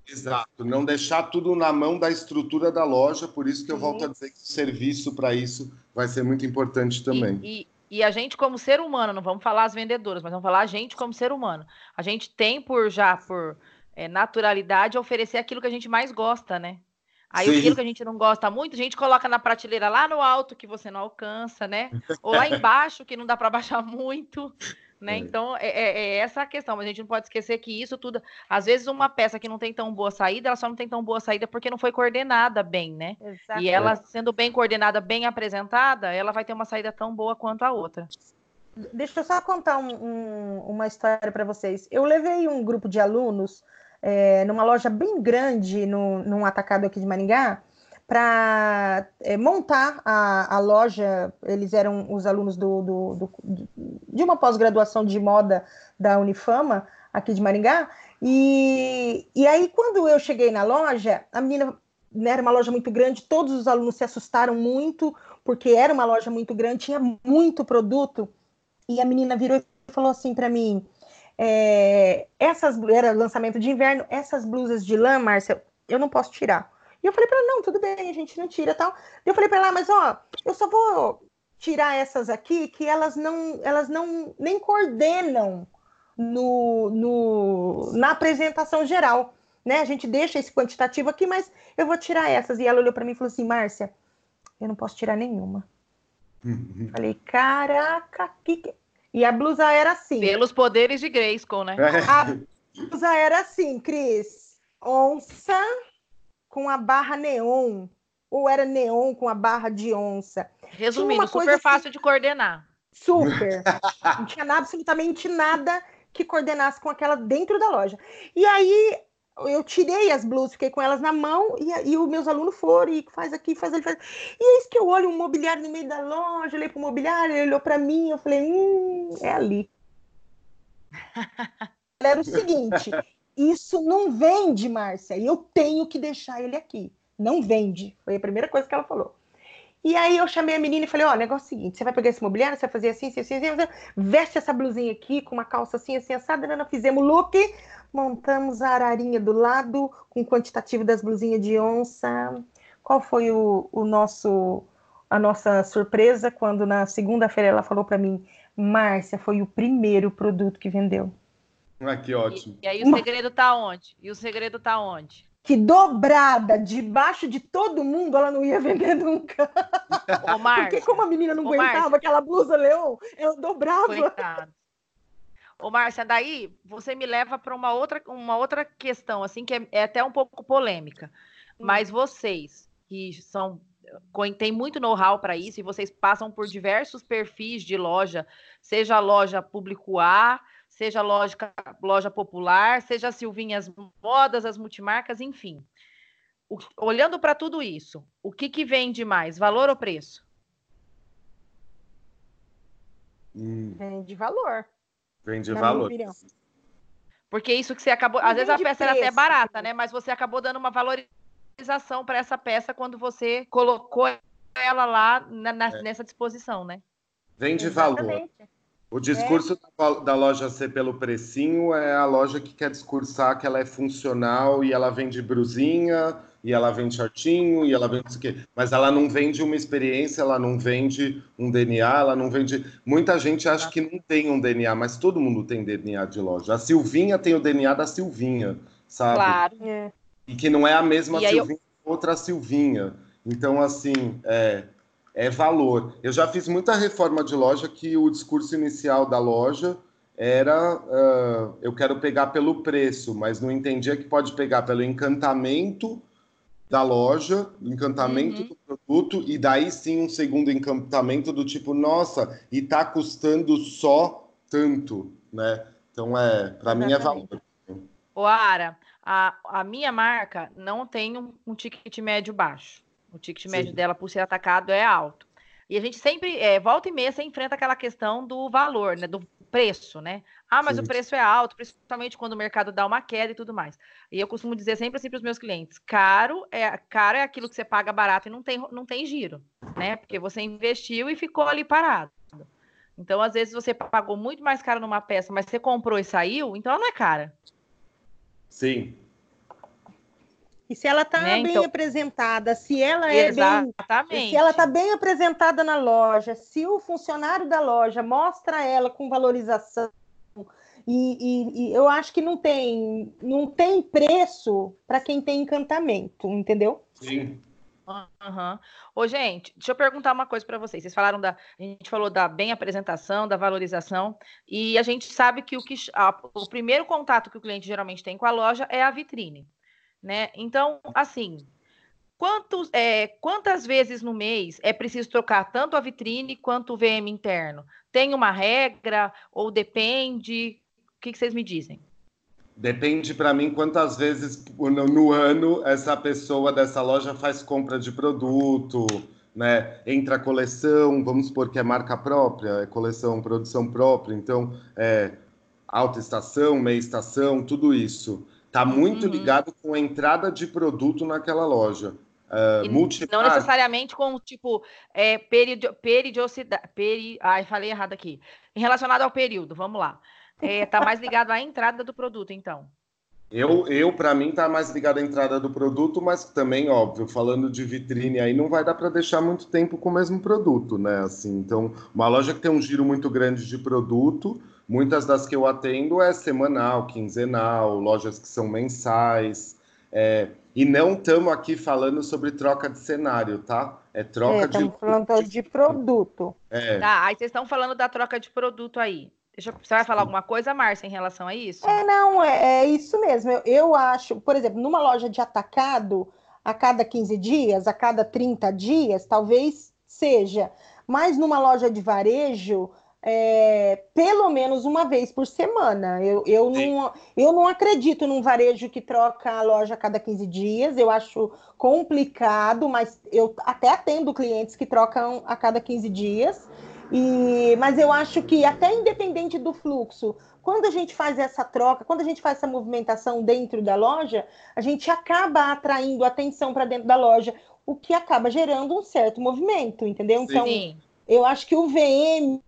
Exato, não deixar tudo na mão da estrutura da loja, por isso que eu Sim. volto a dizer que o serviço para isso vai ser muito importante também. E, e, e, a gente, como ser humano, não vamos falar as vendedoras, mas vamos falar a gente como ser humano. A gente tem por já por é, naturalidade oferecer aquilo que a gente mais gosta, né? Aí Sim. aquilo que a gente não gosta muito, a gente coloca na prateleira lá no alto que você não alcança, né? Ou lá embaixo que não dá para baixar [laughs] muito, né? É. Então é, é, é, essa a questão, mas a gente não pode esquecer que isso tudo, às vezes uma peça que não tem tão boa saída, ela só não tem tão boa saída porque não foi coordenada bem, né? Exatamente. E ela sendo bem coordenada, bem apresentada, ela vai ter uma saída tão boa quanto a outra. Deixa eu só contar um, um, uma história para vocês. Eu levei um grupo de alunos é, numa loja bem grande, no, num atacado aqui de Maringá, para é, montar a, a, loja. Eles eram os alunos do, do, do de uma pós-graduação de moda da Unifama, aqui de Maringá. E, e aí, quando eu cheguei na loja, a menina né, era uma loja muito grande, todos os alunos se assustaram muito, porque era uma loja muito grande, tinha muito produto. E a menina virou e falou assim para mim: é, essas era lançamento de inverno, essas blusas de lã, Márcia, eu não posso tirar. E eu falei para ela, não, tudo bem, a gente não tira tal. Eu falei para ela, mas ó, eu só vou tirar essas aqui que elas não, elas não nem coordenam no, no, na apresentação geral, né? A gente deixa esse quantitativo aqui, mas eu vou tirar essas. E ela olhou para mim e falou assim, Márcia, eu não posso tirar nenhuma. Uhum. Falei, caraca, que, e a blusa era assim. Pelos poderes de Grayskull, né? A blusa era assim, Cris. Onça com a barra neon. Ou era neon com a barra de onça. Resumindo, super fácil assim, de coordenar. Super. Não tinha absolutamente nada que coordenasse com aquela dentro da loja. E aí eu tirei as blusas, fiquei com elas na mão e, e os meus alunos foram e faz aqui, faz ali, faz. E é isso que eu olho um mobiliário no meio da loja, olhei para o mobiliário, ele olhou para mim, eu falei, hum, é ali. Era o seguinte, isso não vende, Márcia, e eu tenho que deixar ele aqui. Não vende. Foi a primeira coisa que ela falou. E aí eu chamei a menina e falei, ó, oh, negócio é o seguinte, você vai pegar esse mobiliário, você vai fazer assim, assim, assim, assim, veste essa blusinha aqui com uma calça assim, assim, assada, nós fizemos look, montamos a ararinha do lado com quantitativo das blusinhas de onça. Qual foi o, o nosso a nossa surpresa quando na segunda-feira ela falou para mim, Márcia, foi o primeiro produto que vendeu. Ah, que ótimo. E, e aí o segredo tá onde? E o segredo tá onde? Que dobrada debaixo de todo mundo ela não ia vender nunca. Ô, [laughs] Porque como a menina não Ô, aguentava Márcia. aquela blusa leão, ela dobrava. Coitado. Ô, Márcia, daí você me leva para uma outra, uma outra questão, assim, que é, é até um pouco polêmica. Hum. Mas vocês, que são tem muito know-how para isso e vocês passam por diversos perfis de loja, seja loja público A, seja loja, loja popular, seja Silvinhas Modas, as multimarcas, enfim. O, olhando para tudo isso, o que, que vende mais, valor ou preço? Hum. Vende valor. Vende valor. Porque isso que você acabou. Às vezes a peça preço. era até barata, né? Mas você acabou dando uma valorização para essa peça quando você colocou ela lá na, na, é. nessa disposição, né? Vende Exatamente. valor. O discurso é. da loja ser pelo precinho é a loja que quer discursar que ela é funcional e ela vende brusinha, e ela vende shortinho, e ela vende isso aqui. Mas ela não vende uma experiência, ela não vende um DNA, ela não vende. Muita gente acha que não tem um DNA, mas todo mundo tem DNA de loja. A Silvinha tem o DNA da Silvinha, sabe? Claro. É. E que não é a mesma e Silvinha eu... outra Silvinha. Então, assim, é, é valor. Eu já fiz muita reforma de loja que o discurso inicial da loja era uh, eu quero pegar pelo preço, mas não entendia que pode pegar pelo encantamento da loja, encantamento uhum. do produto, e daí sim um segundo encantamento do tipo, nossa, e tá custando só tanto, né? Então é, para mim é valor. O Ara, a, a minha marca não tem um, um ticket médio baixo. O ticket médio Sim. dela por ser atacado é alto. E a gente sempre, é, volta e meia, você enfrenta aquela questão do valor, né? Do preço, né? Ah, mas Sim. o preço é alto, principalmente quando o mercado dá uma queda e tudo mais. E eu costumo dizer sempre assim para os meus clientes: caro é, caro é aquilo que você paga barato e não tem, não tem giro, né? Porque você investiu e ficou ali parado. Então, às vezes, você pagou muito mais caro numa peça, mas você comprou e saiu, então ela não é cara. Sim. E se ela está né? bem então... apresentada, se ela é Exatamente. bem, se ela está bem apresentada na loja, se o funcionário da loja mostra ela com valorização, e, e, e eu acho que não tem, não tem preço para quem tem encantamento, entendeu? Sim. Uhum. Ô, gente, deixa eu perguntar uma coisa para vocês. Vocês falaram da. A gente falou da bem apresentação, da valorização, e a gente sabe que o, que a, o primeiro contato que o cliente geralmente tem com a loja é a vitrine né? Então, assim, quantos, é, quantas vezes no mês é preciso trocar tanto a vitrine quanto o VM interno? Tem uma regra ou depende? O que, que vocês me dizem? Depende para mim quantas vezes no, no, ano essa pessoa dessa loja faz compra de produto, né? Entra coleção, vamos supor que é marca própria, é coleção, produção própria, então é alta estação, meia estação, tudo isso. Está muito uhum. ligado com a entrada de produto naquela loja. Uh, Não necessariamente com, tipo, é, period, peridiosidade. Peri, ai, falei errado aqui. Relacionado ao período, vamos lá. Está é, mais ligado à entrada do produto, então. Eu, eu para mim, está mais ligado à entrada do produto, mas também, óbvio, falando de vitrine aí, não vai dar para deixar muito tempo com o mesmo produto, né? Assim, então, uma loja que tem um giro muito grande de produto, Muitas das que eu atendo é semanal, quinzenal, lojas que são mensais. É, e não estamos aqui falando sobre troca de cenário, tá? É troca é, de. Estamos falando de produto. É. Tá, aí vocês estão falando da troca de produto aí. Deixa, você vai falar alguma coisa, Márcia, em relação a isso? É, não, é, é isso mesmo. Eu, eu, acho, por exemplo, numa loja de atacado, a cada 15 dias, a cada 30 dias, talvez seja. Mas numa loja de varejo, é, pelo menos uma vez por semana. Eu, eu, não, eu não acredito num varejo que troca a loja a cada 15 dias, eu acho complicado, mas eu até atendo clientes que trocam a cada 15 dias. E, mas eu acho que até independente do fluxo, quando a gente faz essa troca, quando a gente faz essa movimentação dentro da loja, a gente acaba atraindo atenção para dentro da loja, o que acaba gerando um certo movimento, entendeu? Então, Sim. eu acho que o VM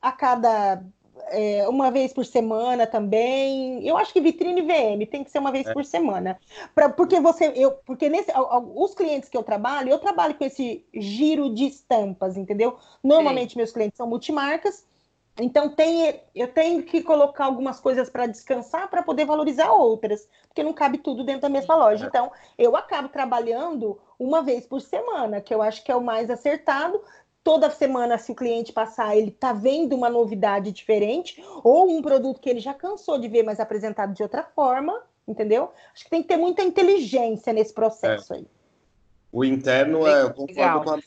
a cada é, uma vez por semana também. Eu acho que vitrine VM tem que ser uma vez é. por semana. Pra, porque você, eu, porque nesse, os clientes que eu trabalho, eu trabalho com esse giro de estampas, entendeu? Normalmente Sim. meus clientes são multimarcas. Então tem, eu tenho que colocar algumas coisas para descansar para poder valorizar outras, porque não cabe tudo dentro da mesma loja. É. Então eu acabo trabalhando uma vez por semana, que eu acho que é o mais acertado, toda semana, se o cliente passar, ele está vendo uma novidade diferente, ou um produto que ele já cansou de ver, mas apresentado de outra forma, entendeu? Acho que tem que ter muita inteligência nesse processo é. aí. O interno, é, eu concordo com a...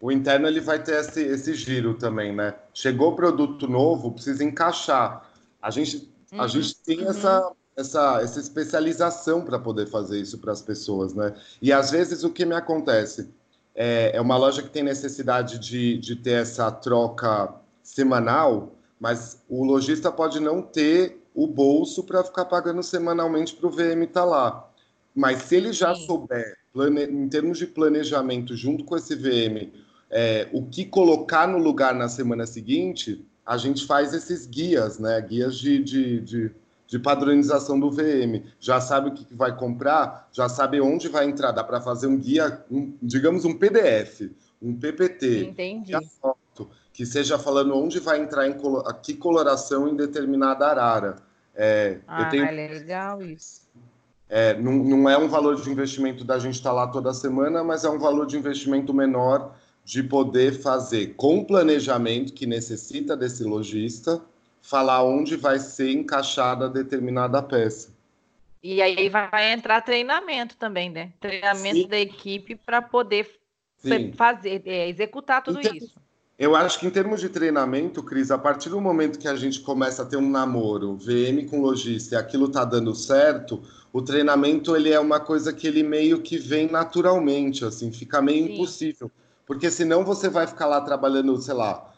O interno ele vai ter esse, esse giro também, né? Chegou produto novo, precisa encaixar. A gente, uhum. a gente tem uhum. essa, essa, essa especialização para poder fazer isso para as pessoas, né? E às vezes o que me acontece? É, é uma loja que tem necessidade de, de ter essa troca semanal, mas o lojista pode não ter o bolso para ficar pagando semanalmente para o VM estar tá lá. Mas se ele já Sim. souber, plane... em termos de planejamento, junto com esse VM, é, o que colocar no lugar na semana seguinte, a gente faz esses guias, né? Guias de, de, de de padronização do VM. Já sabe o que vai comprar, já sabe onde vai entrar. Dá para fazer um guia, um, digamos um PDF, um PPT. Entendi. Foto, que seja falando onde vai entrar, em que coloração em determinada arara. É, ah, eu tenho... é legal isso. É, não, não é um valor de investimento da gente estar tá lá toda semana, mas é um valor de investimento menor de poder fazer com planejamento que necessita desse lojista, falar onde vai ser encaixada determinada peça. E aí vai entrar treinamento também, né? Treinamento Sim. da equipe para poder Sim. fazer, é, executar tudo então, isso. Eu acho que em termos de treinamento, Cris, a partir do momento que a gente começa a ter um namoro, VM com lojista e aquilo tá dando certo, o treinamento ele é uma coisa que ele meio que vem naturalmente, assim, fica meio Sim. impossível. Porque senão você vai ficar lá trabalhando, sei lá,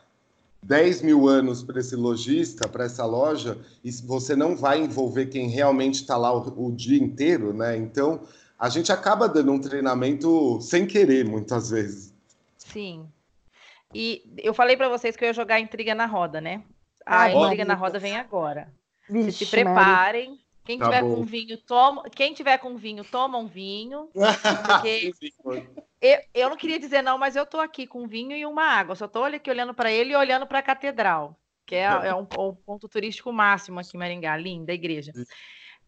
10 mil anos para esse lojista, para essa loja, e você não vai envolver quem realmente está lá o, o, dia inteiro, né? Então, a gente acaba dando um treinamento sem querer, muitas vezes. Sim. E eu falei para vocês que eu ia jogar intriga na roda, né? A ah, intriga na roda vem agora. Vixe, se preparem. Quem tá tiver bom. com vinho, toma. Quem tiver com vinho, toma um vinho. [laughs] Porque eu, eu não queria dizer não, mas eu tô aqui com vinho e uma água. Só tô aqui olhando para ele e olhando para a catedral, que é, é um, um, ponto turístico máximo aqui em Maringá, linda igreja.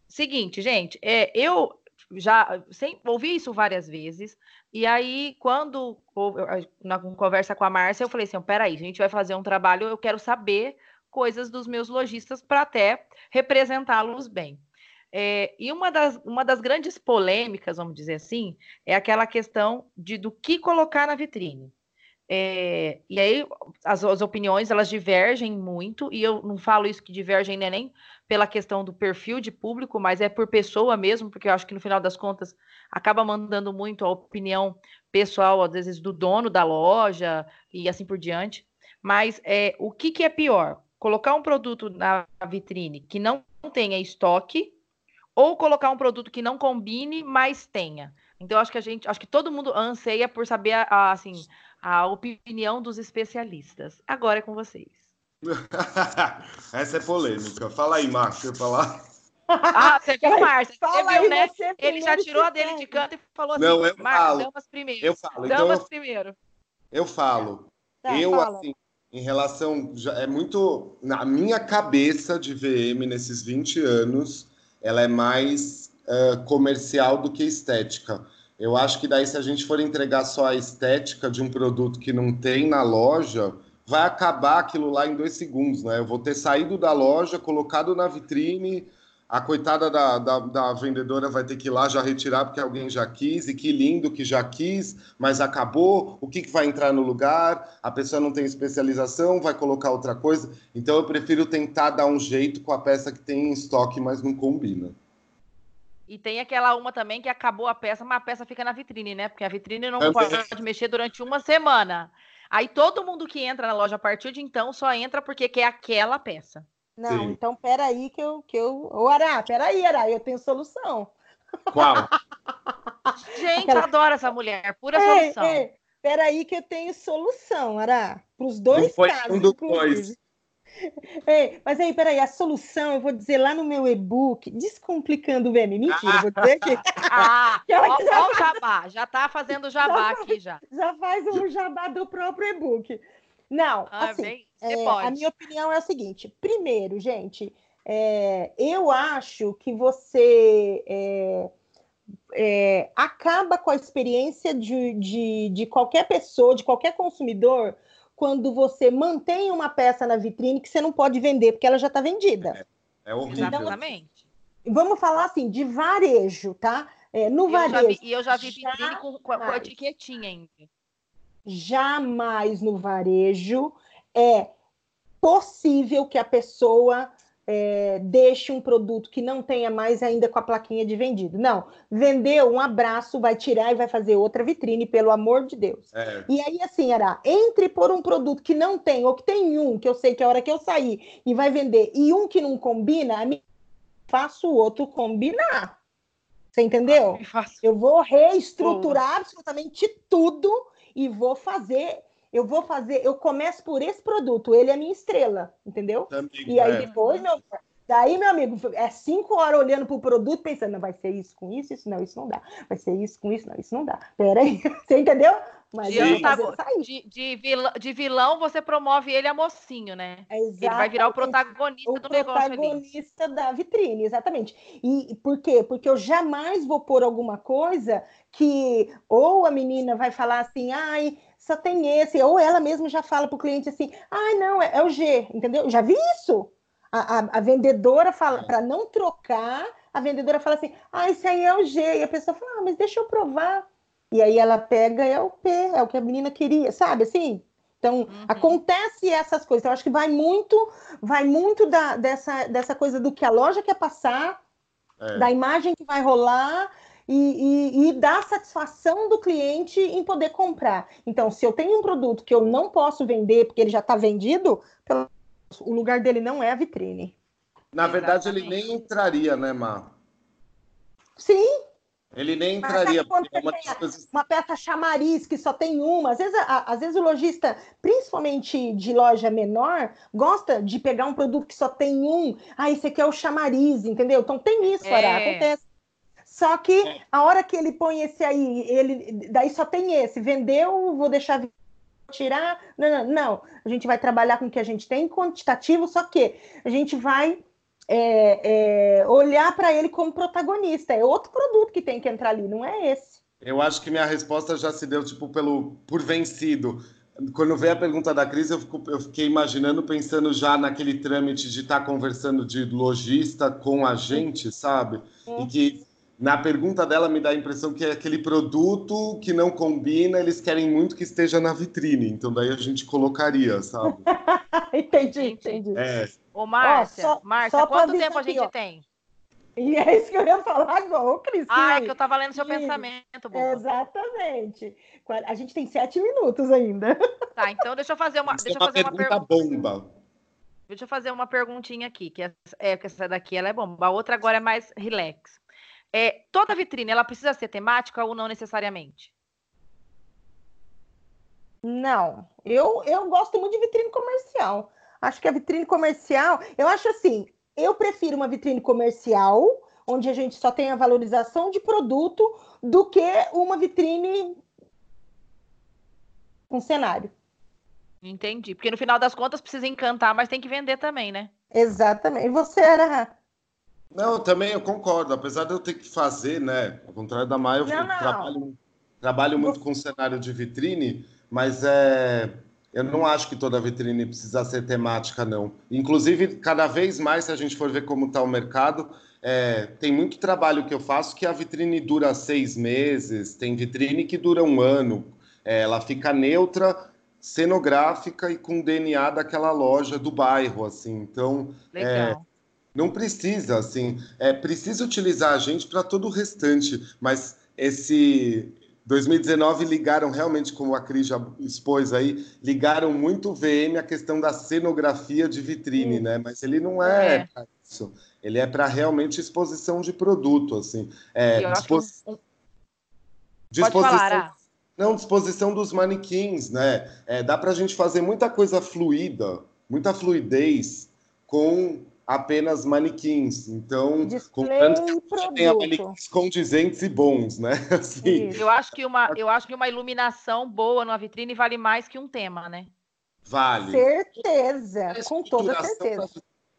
Seguinte, gente, é, eu já sem, ouvi isso várias vezes. E aí, quando na conversa com a Márcia, eu falei assim: peraí, a gente vai fazer um trabalho, eu quero saber coisas dos meus lojistas para até representá-los bem. É, e uma das, uma das grandes polêmicas, vamos dizer assim, é aquela questão de do que colocar na vitrine. É, e aí as, as, opiniões elas divergem muito, e eu não falo isso que divergem né, nem pela questão do perfil de público, mas é por pessoa mesmo, porque eu acho que no final das contas acaba mandando muito a opinião pessoal, às vezes, do dono da loja e assim por diante. Mas é, o que, que é pior? Colocar um produto na vitrine que não tenha estoque ou colocar um produto que não combine, mas tenha. Então, acho que a gente, acho que todo mundo anseia por saber a, a assim, a opinião dos especialistas. Agora é com vocês. [laughs] Essa é polêmica. Fala aí, Marcos, eu falar. Ah, você viu, Márcia? Você viu, né? Ele já tirou a dele de canto e falou assim: Não, eu falo. damas primeiro. Eu falo. Damas então eu, primeiro. Eu falo. Tá, eu, fala. assim, em relação. Já é muito. Na minha cabeça de VM nesses 20 anos, ela é mais uh, comercial do que estética. Eu acho que daí, se a gente for entregar só a estética de um produto que não tem na loja, vai acabar aquilo lá em dois segundos, né? Eu vou ter saído da loja, colocado na vitrine, a coitada da, da, da, vendedora vai ter que ir lá já retirar porque alguém já quis, e que lindo que já quis, mas acabou, o que, que vai entrar no lugar? A pessoa não tem especialização, vai colocar outra coisa. Então eu prefiro tentar dar um jeito com a peça que tem em estoque, mas não combina. E tem aquela uma também que acabou a peça, mas a peça fica na vitrine, né? Porque a vitrine não é pode mexer durante uma semana. Aí todo mundo que entra na loja a partir de então só entra porque quer aquela peça. Não, Sim. então peraí que eu, que eu. Ô, Ará, peraí, Ará, eu tenho solução. Qual? Gente, Aquela... adoro essa mulher, pura ei, solução. Ei, peraí que eu tenho solução, Ará. Para os dois Não casos. Um dois. Ei, mas aí, peraí, a solução eu vou dizer lá no meu e-book, Descomplicando o VM. Mentira, eu vou dizer que. [laughs] [laughs] ah, ó, já o jabá, já tá fazendo jabá já, aqui já. Já faz um jabá do próprio e-book. Não, ah, assim, bem, é, a minha opinião é a seguinte: primeiro, gente, é, eu acho que você é, é, acaba com a experiência de, de, de qualquer pessoa, de qualquer consumidor, quando você mantém uma peça na vitrine que você não pode vender, porque ela já está vendida. É, é horrível. Então, Exatamente. Vamos falar assim, de varejo, tá? É, no eu varejo. e eu já vi vitrine com, com, a etiquetinha ainda jamais no varejo é possível que a pessoa é, deixe um produto que não tenha mais ainda com a plaquinha de vendido. Não, vendeu um abraço, vai tirar e vai fazer outra vitrine, pelo amor de Deus. É. E aí, assim, era entre por um produto que não tem, ou que tem um, que eu sei que a hora que eu sair e vai vender, e um que não combina, faço o outro combinar. Você entendeu? Eu vou reestruturar absolutamente tudo e vou fazer. Eu vou fazer, eu começo por esse produto, ele é minha estrela, entendeu? Também, e aí é. depois, meu, daí, meu amigo, é cinco horas olhando para o produto, pensando, não, vai ser isso com isso, isso não, isso não dá. Vai ser isso com isso, não, isso não dá. Peraí, [laughs] você entendeu? Mas de, tá, de, de, vilão, de, vilão, você promove ele a mocinho, né? Exatamente. Ele vai virar o protagonista o do negócio. O protagonista da vitrine, exatamente. E por quê? Porque eu jamais vou pôr alguma coisa que ou a menina vai falar assim, ai, só tem esse, ou ela mesma já fala para o cliente assim, ai, não, é, é, o G, entendeu? Já vi isso. A, a, a vendedora fala, para não trocar, a vendedora fala assim, ah, esse aí é o G. E a pessoa fala, ah, mas deixa eu provar. E aí ela pega, é o P, é o que a menina queria, sabe assim? Então, uhum. acontece essas coisas. Então, eu acho que vai muito, vai muito da, dessa, dessa coisa do que a loja quer passar, é. da imagem que vai rolar e, e, e da satisfação do cliente em poder comprar. Então, se eu tenho um produto que eu não posso vender porque ele já está vendido, o lugar dele não é a vitrine. Na verdade, Exatamente. ele nem entraria, né, Mar? Sim, ele nem entraria. Porque é uma, coisas... uma, peça chamariz que só tem uma. Às vezes, a, às vezes o lojista, principalmente de loja menor, gosta de pegar um produto que só tem um. Ah, esse aqui é o chamariz, entendeu? Então tem isso, é. acontece. Só que é. a hora que ele põe esse aí, ele daí só tem esse. Vendeu, vou deixar tirar. Não, não, não. A gente vai trabalhar com o que a gente tem quantitativo, só que a gente vai é, é, olhar para ele como protagonista. É outro produto que tem que entrar ali, não é esse. Eu acho que minha resposta já se deu tipo pelo por vencido. Quando veio a pergunta da Cris, eu, fico, eu fiquei imaginando, pensando já naquele trâmite de estar tá conversando de lojista com a gente, sabe? E que na pergunta dela me dá a impressão que é aquele produto que não combina, eles querem muito que esteja na vitrine. Então daí a gente colocaria, sabe? [laughs] entendi, entendi. É. Ô, Márcia, só, Márcia, só quanto tempo a gente ó. tem? E é isso que eu ia falar agora, Cris. Ah, é que eu tava lendo seu pensamento, boa. Exatamente. A gente tem sete minutos ainda. [laughs] Tá, então deixa eu fazer uma, deixa eu fazer uma pergunta bomba. Deixa eu fazer uma perguntinha aqui, que é, é que essa daqui ela é bomba. A outra agora é mais relax. É, toda vitrine ela precisa ser temática ou não necessariamente? Não, eu, eu gosto muito de vitrine comercial. Acho que a vitrine comercial, eu acho assim, eu prefiro uma vitrine comercial, onde a gente só tem a valorização de produto, do que uma vitrine um cenário. Entendi. Porque no final das contas precisa encantar, mas tem que vender também, né? Exatamente. E você era. Não, também eu concordo. Apesar de eu ter que fazer, né? Ao contrário da Maia, eu não, não. trabalho, trabalho muito com cenário de vitrine, mas é eu não acho que toda vitrine precisa ser temática, não. Inclusive, cada vez mais, se a gente for ver como está o mercado, é, tem muito trabalho que eu faço que a vitrine dura seis meses, tem vitrine que dura um ano, é, ela fica neutra, cenográfica e com DNA daquela loja do bairro, assim. Então, é, não precisa, assim, é, precisa utilizar a gente para todo o restante, mas esse 2019 ligaram realmente, como a Cris já expôs aí, ligaram muito o VM a questão da cenografia de vitrine, né? Mas ele não é, é. para isso. Ele é para realmente exposição de produto, assim. É, dispos... um... Disposição. Falar, não, disposição dos manequins, né? É, dá para a gente fazer muita coisa fluida, muita fluidez com apenas manequins. Então, contanto que tenha manequins condizentes e bons, né? [laughs] Assim, eu acho que uma, eu acho que uma iluminação boa numa vitrine vale mais que um tema, né? Vale. Certeza, com toda certeza.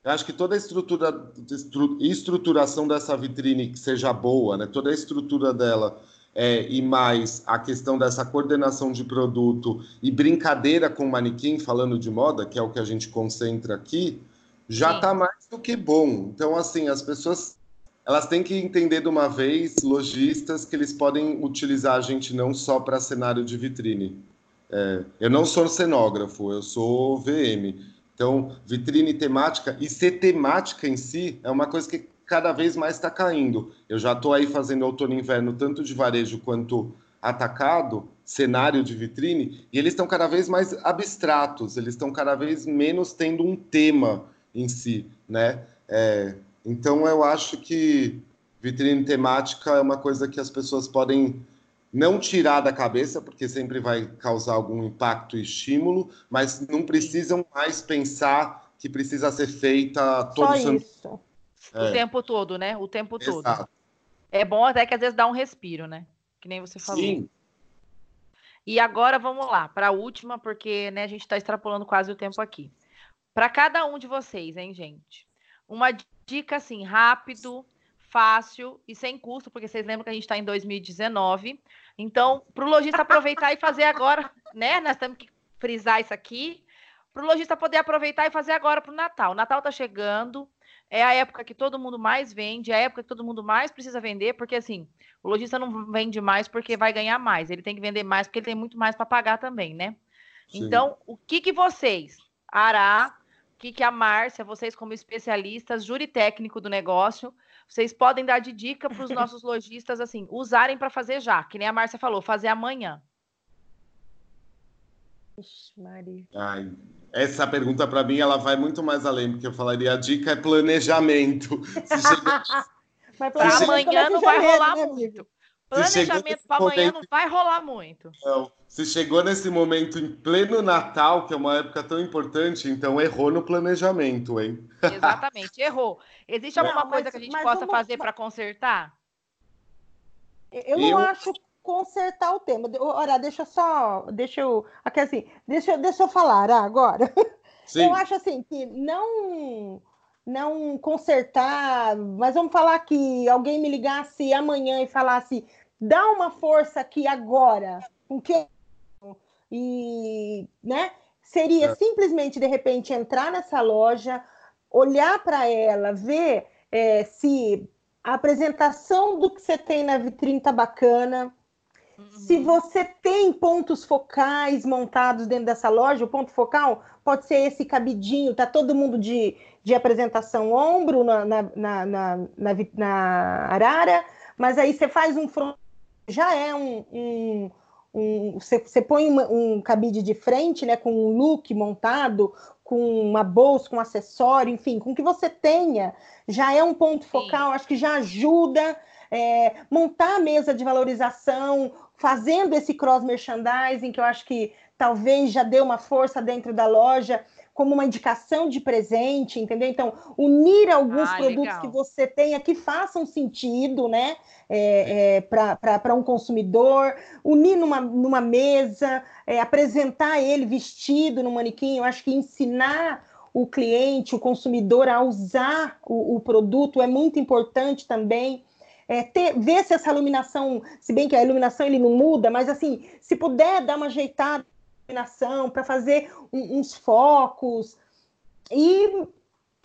Eu acho que toda a estrutura, estruturação dessa vitrine que seja boa, né? Toda a estrutura dela é, e mais a questão dessa coordenação de produto e brincadeira com manequim, falando de moda, que é o que a gente concentra aqui, já está mais do que bom. Então, assim, as pessoas elas têm que entender de uma vez, lojistas, que eles podem utilizar a gente não só para cenário de vitrine. É, eu não sou cenógrafo, eu sou VM. Então, vitrine temática e ser temática em si é uma coisa que cada vez mais está caindo. Eu já estou aí fazendo outono e inverno, tanto de varejo quanto atacado, cenário de vitrine, e eles estão cada vez mais abstratos, eles estão cada vez menos tendo um tema em si, né? É, então eu acho que vitrine temática é uma coisa que as pessoas podem não tirar da cabeça, porque sempre vai causar algum impacto e estímulo, mas não precisam mais pensar que precisa ser feita todo Só isso. É. O tempo todo, né? O tempo Exato. todo. É bom até que às vezes dá um respiro, né? Que nem você falou. Sim. E agora vamos lá, para a última, porque né, a gente está extrapolando quase o tempo aqui. Para cada um de vocês, hein, gente? Uma dica assim, rápido, fácil e sem custo, porque vocês lembram que a gente está em 2019. Então, para o lojista aproveitar e fazer agora, [laughs] né? Nós temos que frisar isso aqui. Para o lojista poder aproveitar e fazer agora para o Natal. O Natal está chegando, é a época que todo mundo mais vende, é a época que todo mundo mais precisa vender, porque assim, o lojista não vende mais porque vai ganhar mais, ele tem que vender mais porque ele tem muito mais para pagar também, né? Sim. Então, o que que vocês, Ará, que que a Márcia, vocês como especialistas, júri técnico do negócio, vocês podem dar de dica para os [laughs] nossos lojistas, assim, usarem para fazer já, que nem a Márcia falou, fazer amanhã. Ixi, Maria. Ai, essa pergunta para mim ela vai muito mais além, porque eu falaria a dica é planejamento. [laughs] Mas para amanhã não vai rolar né, muito. Planejamento para amanhã não vai rolar muito. Não. Se chegou nesse momento em pleno Natal, que é uma época tão importante, então errou no planejamento, hein? Exatamente, [laughs] errou. Existe alguma não, coisa mas, que a gente possa uma... fazer para consertar? Eu não eu... acho consertar o tema. Ora, deixa só, deixa eu, aqui assim, deixa, deixa eu falar ah, agora. [laughs] Sim. Eu acho assim que não não consertar, mas vamos falar que alguém me ligasse amanhã e falasse, dá uma força aqui agora, com que e, né? Seria é. simplesmente de repente entrar nessa loja, olhar para ela, ver é, se a apresentação do que você tem na vitrine tá bacana, se uhum. você tem pontos focais montados dentro dessa loja, o ponto focal pode ser esse cabidinho, tá todo mundo de, de apresentação ombro na, na, na, na, na, na arara, mas aí você faz um front, já é um, um, um você, você, põe uma, um cabide de frente, né, com um look montado, com uma bolsa, com um acessório, enfim, com o que você tenha, já é um ponto focal, Sim. acho que já ajuda é, montar a mesa de valorização, fazendo esse cross merchandising, que eu acho que talvez já dê uma força dentro da loja, como uma indicação de presente, entendeu? Então, unir alguns ah, produtos legal. que você tenha que façam sentido, né, é, é, para um consumidor, unir numa, numa mesa, é, apresentar ele vestido no manequim, eu acho que ensinar o cliente, o consumidor a usar o, o produto é muito importante também é, ter, ver se essa iluminação, se bem que a iluminação ele não muda, mas assim, se puder dar uma ajeitada iluminação para fazer um, uns focos e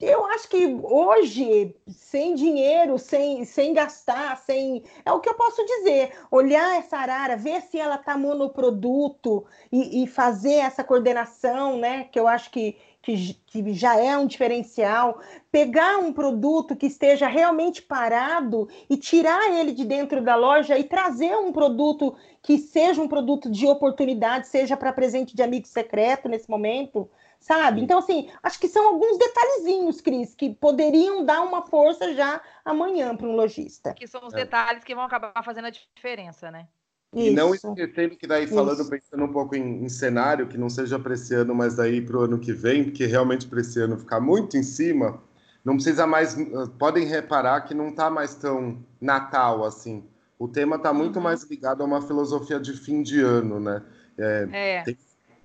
eu acho que hoje, sem dinheiro, sem, sem gastar, sem. É o que eu posso dizer. Olhar essa arara, ver se ela está monoproduto e, e fazer essa coordenação, né? Que eu acho que, que, que, já é um diferencial. Pegar um produto que esteja realmente parado e tirar ele de dentro da loja e trazer um produto que seja um produto de oportunidade, seja para presente de amigo secreto nesse momento sabe? Então, assim, acho que são alguns detalhezinhos, Cris, que poderiam dar uma força já amanhã para um lojista. Que são os detalhes que vão acabar fazendo a diferença, né? E Isso. não esquecendo que daí falando, Isso. pensando um pouco em, em, cenário, que não seja para esse ano, mas daí para o ano que vem, porque realmente para esse ano ficar muito em cima, não precisa mais. Podem reparar que não está mais tão Natal assim. O tema está muito uhum. mais ligado a uma filosofia de fim de ano, né? É, é. Tem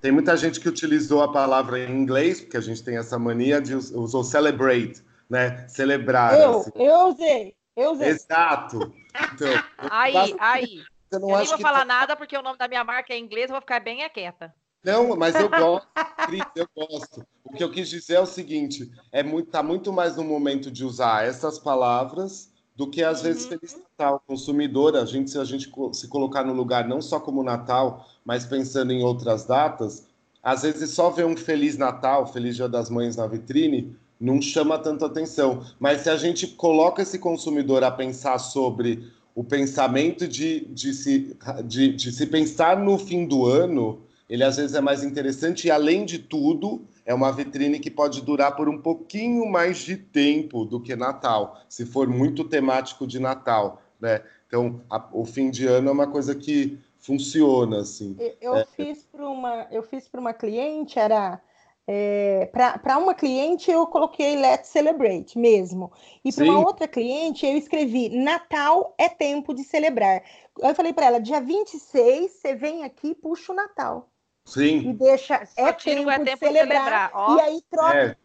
tem muita gente que utilizou a palavra em inglês, porque a gente tem essa mania de usou celebrate, né? Celebrar. Eu, assim. eu usei, eu usei. Exato. Então, aí, aí. Eu não eu nem vou falar tá... nada porque o nome da minha marca é inglês, eu vou ficar bem quieta. Não, mas eu [laughs] gosto, Cris, eu gosto. O que eu quis dizer é o seguinte: é muito, tá muito mais no momento de usar essas palavras do que às uhum. vezes Feliz Natal. Consumidor, a gente, se a gente se colocar no lugar não só como Natal, mas pensando em outras datas, às vezes só ver um Feliz Natal, Feliz Dia das Mães na vitrine, não chama tanto atenção. Mas se a gente coloca esse consumidor a pensar sobre o pensamento de, de, se, de, de se pensar no fim do ano, ele às vezes é mais interessante e, além de tudo, é uma vitrine que pode durar por um pouquinho mais de tempo do que Natal, se for muito temático de Natal, né? Então, a, o fim de ano é uma coisa que funciona assim. Eu, é. fiz para uma, eu fiz para uma cliente era é, para uma cliente eu coloquei Let's Celebrate mesmo. E para uma outra cliente eu escrevi Natal é tempo de celebrar. Eu falei para ela, dia 26 você vem aqui e puxa o Natal. Sim. E deixa é tempo, é tempo, de celebrar. De celebrar. E aí troca é.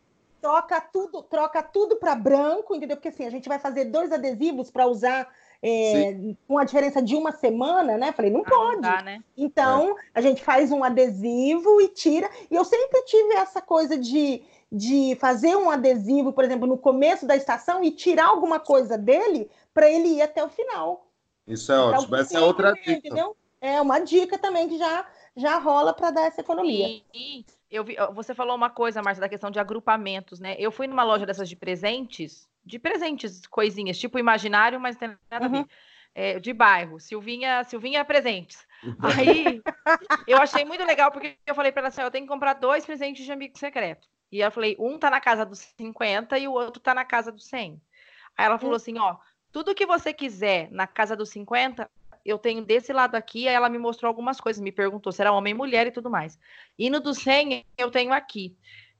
troca tudo, troca tudo para branco, entendeu? Porque assim, a gente vai fazer dois adesivos para usar é, com a diferença de uma semana, né? Falei, não ah, pode. Não dá, né? Então, é. a gente faz um adesivo e tira. E eu sempre tive essa coisa de, de fazer um adesivo, por exemplo, no começo da estação e tirar alguma coisa dele para ele ir até o final. Isso é ótimo. Essa é outra dica. Entendeu? É uma dica também que já, já rola para dar essa economia. E, eu vi, você falou uma coisa, Márcia, da questão de agrupamentos, né? Eu fui numa loja dessas de presentes de presentes, coisinhas, tipo imaginário, mas não tem nada uhum. a ver. É, de bairro, Silvinha, Silvinha presentes. [laughs] Aí eu achei muito legal, porque eu falei para ela assim: eu tenho que comprar dois presentes de amigo secreto. E eu falei: um tá na casa dos 50 e o outro tá na casa dos 100. Aí ela falou hum. assim: ó, tudo que você quiser na casa dos 50, eu tenho desse lado aqui. Aí ela me mostrou algumas coisas, me perguntou se era homem, mulher e tudo mais. E no dos 100, eu tenho aqui.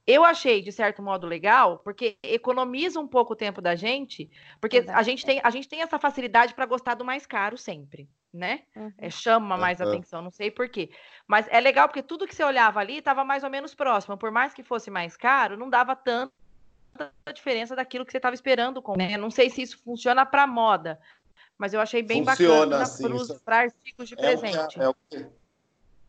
Eu achei, de certo modo, legal, porque economiza um pouco o tempo da gente, porque a gente tem, a gente tem essa facilidade para gostar do mais caro sempre, né? Uhum. É, chama mais uhum. atenção, não sei por quê. Mas é legal porque tudo que você olhava ali estava mais ou menos próximo. Por mais que fosse mais caro, não dava tanta diferença daquilo que você estava esperando. Com, né? Não sei se isso funciona para moda, mas eu achei bem funciona, bacana para artigos de é presente. O que, é o que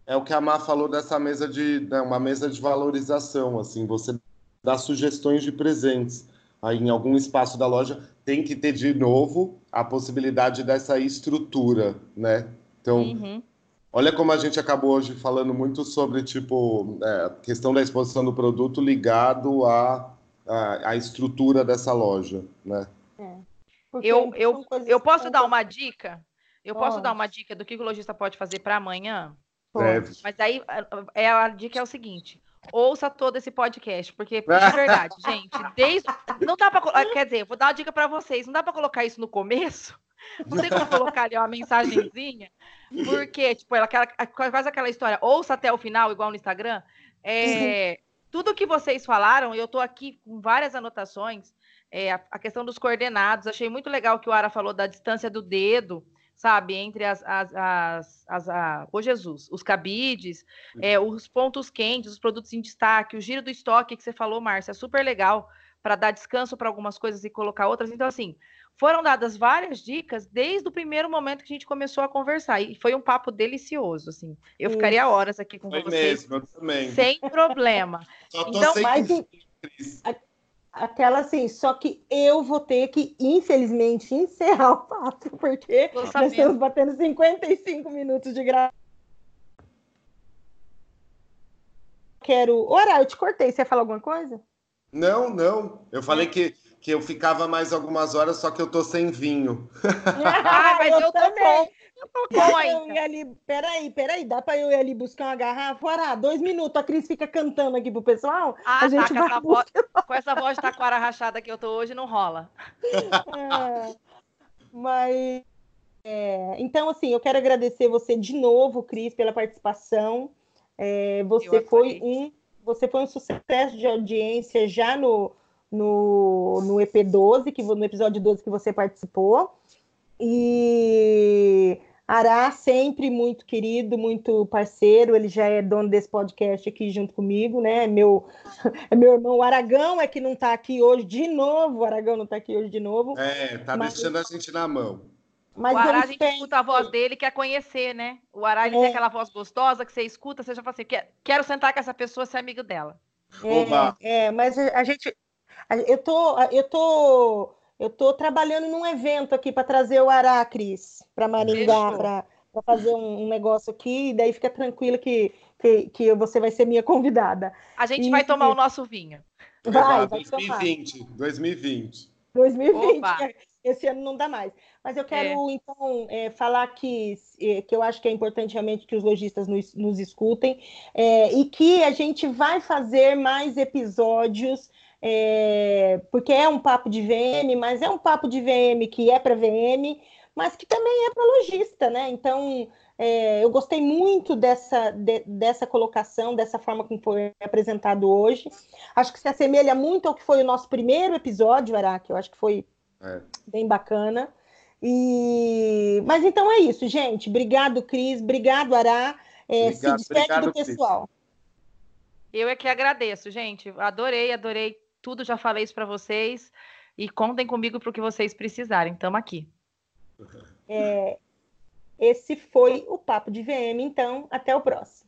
é o que a Má falou dessa mesa de né, uma mesa de valorização, assim, você dá sugestões de presentes. Aí em algum espaço da loja tem que ter de novo a possibilidade dessa estrutura, né? Então, uhum. olha como a gente acabou hoje falando muito sobre tipo é, a questão da exposição do produto ligado à a, a, estrutura dessa loja, né? É. Eu, eu, eu posso dar uma dica? Eu posso dar uma dica do que o lojista pode fazer para amanhã? Mas aí é a dica é o seguinte: ouça todo esse podcast, porque de [laughs] verdade, gente, desde não dá para quer dizer, vou dar uma dica para vocês, não dá para colocar isso no começo. [laughs] Não tem como colocar ali uma mensagenzinha, porque tipo, ela, aquela, quase aquela história, ouça até o final, igual no Instagram. É, tudo que vocês falaram, eu estou aqui com várias anotações. É, a, a, questão dos coordenados, achei muito legal que o Ara falou da distância do dedo sabe, entre as, as, as, as a, oh Jesus, os cabides, é, os pontos quentes, os produtos em destaque, o giro do estoque que você falou, Márcia, é super legal para dar descanso para algumas coisas e colocar outras. Então, assim, foram dadas várias dicas desde o primeiro momento que a gente começou a conversar. E foi um papo delicioso, assim. Eu Isso. ficaria horas aqui com foi vocês. Mesmo, eu também. Sem problema. Só tô então, sem... mas... aquela assim, só que eu vou ter que, infelizmente, encerrar o papo, porque nós estamos batendo 55 minutos de gravação. Quero. Ora, eu te cortei. Você ia falar alguma coisa? Não, não. Eu falei que, que eu ficava mais algumas horas, só que eu tô sem vinho. [laughs] Ah, mas eu, eu também. Eu tô bom ainda. ali, peraí, peraí, dá pra eu ir ali buscar uma garrafa? Ora, dois minutos, a Cris fica cantando aqui pro pessoal. Ah, a tá, gente com, essa voz, com essa voz de taquara rachada que eu tô hoje, não rola. É, mas, é, então, assim, eu quero agradecer você de novo, Cris, pela participação. É, você foi um você foi um sucesso de audiência já no, no, no EP12, que, no episódio 12 que você participou. E Ará, sempre muito querido, muito parceiro, ele já é dono desse podcast aqui junto comigo, né? Meu, [laughs] é meu irmão o Aragão é que não está aqui hoje de novo, o Aragão não está aqui hoje de novo. É, tá mas... deixando a gente na mão. Mas o Ará, a gente escuta a voz dele quer conhecer, né? O Ará, ele é. tem aquela voz gostosa que você escuta, você já fala assim, quero sentar com essa pessoa, ser amigo dela. É, é, mas a gente... Eu tô, eu tô, eu tô trabalhando num evento aqui para trazer o Ará, Cris, para Maringá, para fazer um, um, negócio aqui, e daí fica tranquila que, que, que você vai ser minha convidada. A gente e, vai tomar o nosso vinho. Vai, vai 2020, tomar. 2020. 2020. Opa. [laughs] Esse ano não dá mais. Mas eu quero, é. então, é, falar que, é, que eu acho que é importante realmente que os lojistas nos, nos escutem é, e que a gente vai fazer mais episódios, é, porque é um papo de VM, mas é um papo de VM que é para VM, mas que também é para lojista, né? Então, é, eu gostei muito dessa, de, dessa colocação, dessa forma como foi apresentado hoje. Acho que se assemelha muito ao que foi o nosso primeiro episódio, Araque. Eu acho que foi é. bem bacana. E... Mas então é isso, gente. Obrigado, Cris. Obrigado, Ará. É, obrigado, se despede obrigado, do pessoal. Cris. Eu é que agradeço, gente. Adorei, adorei tudo. Já falei isso para vocês. E contem comigo para o que vocês precisarem. Estamos aqui. É, esse foi o Papo de VM. Então, até o próximo.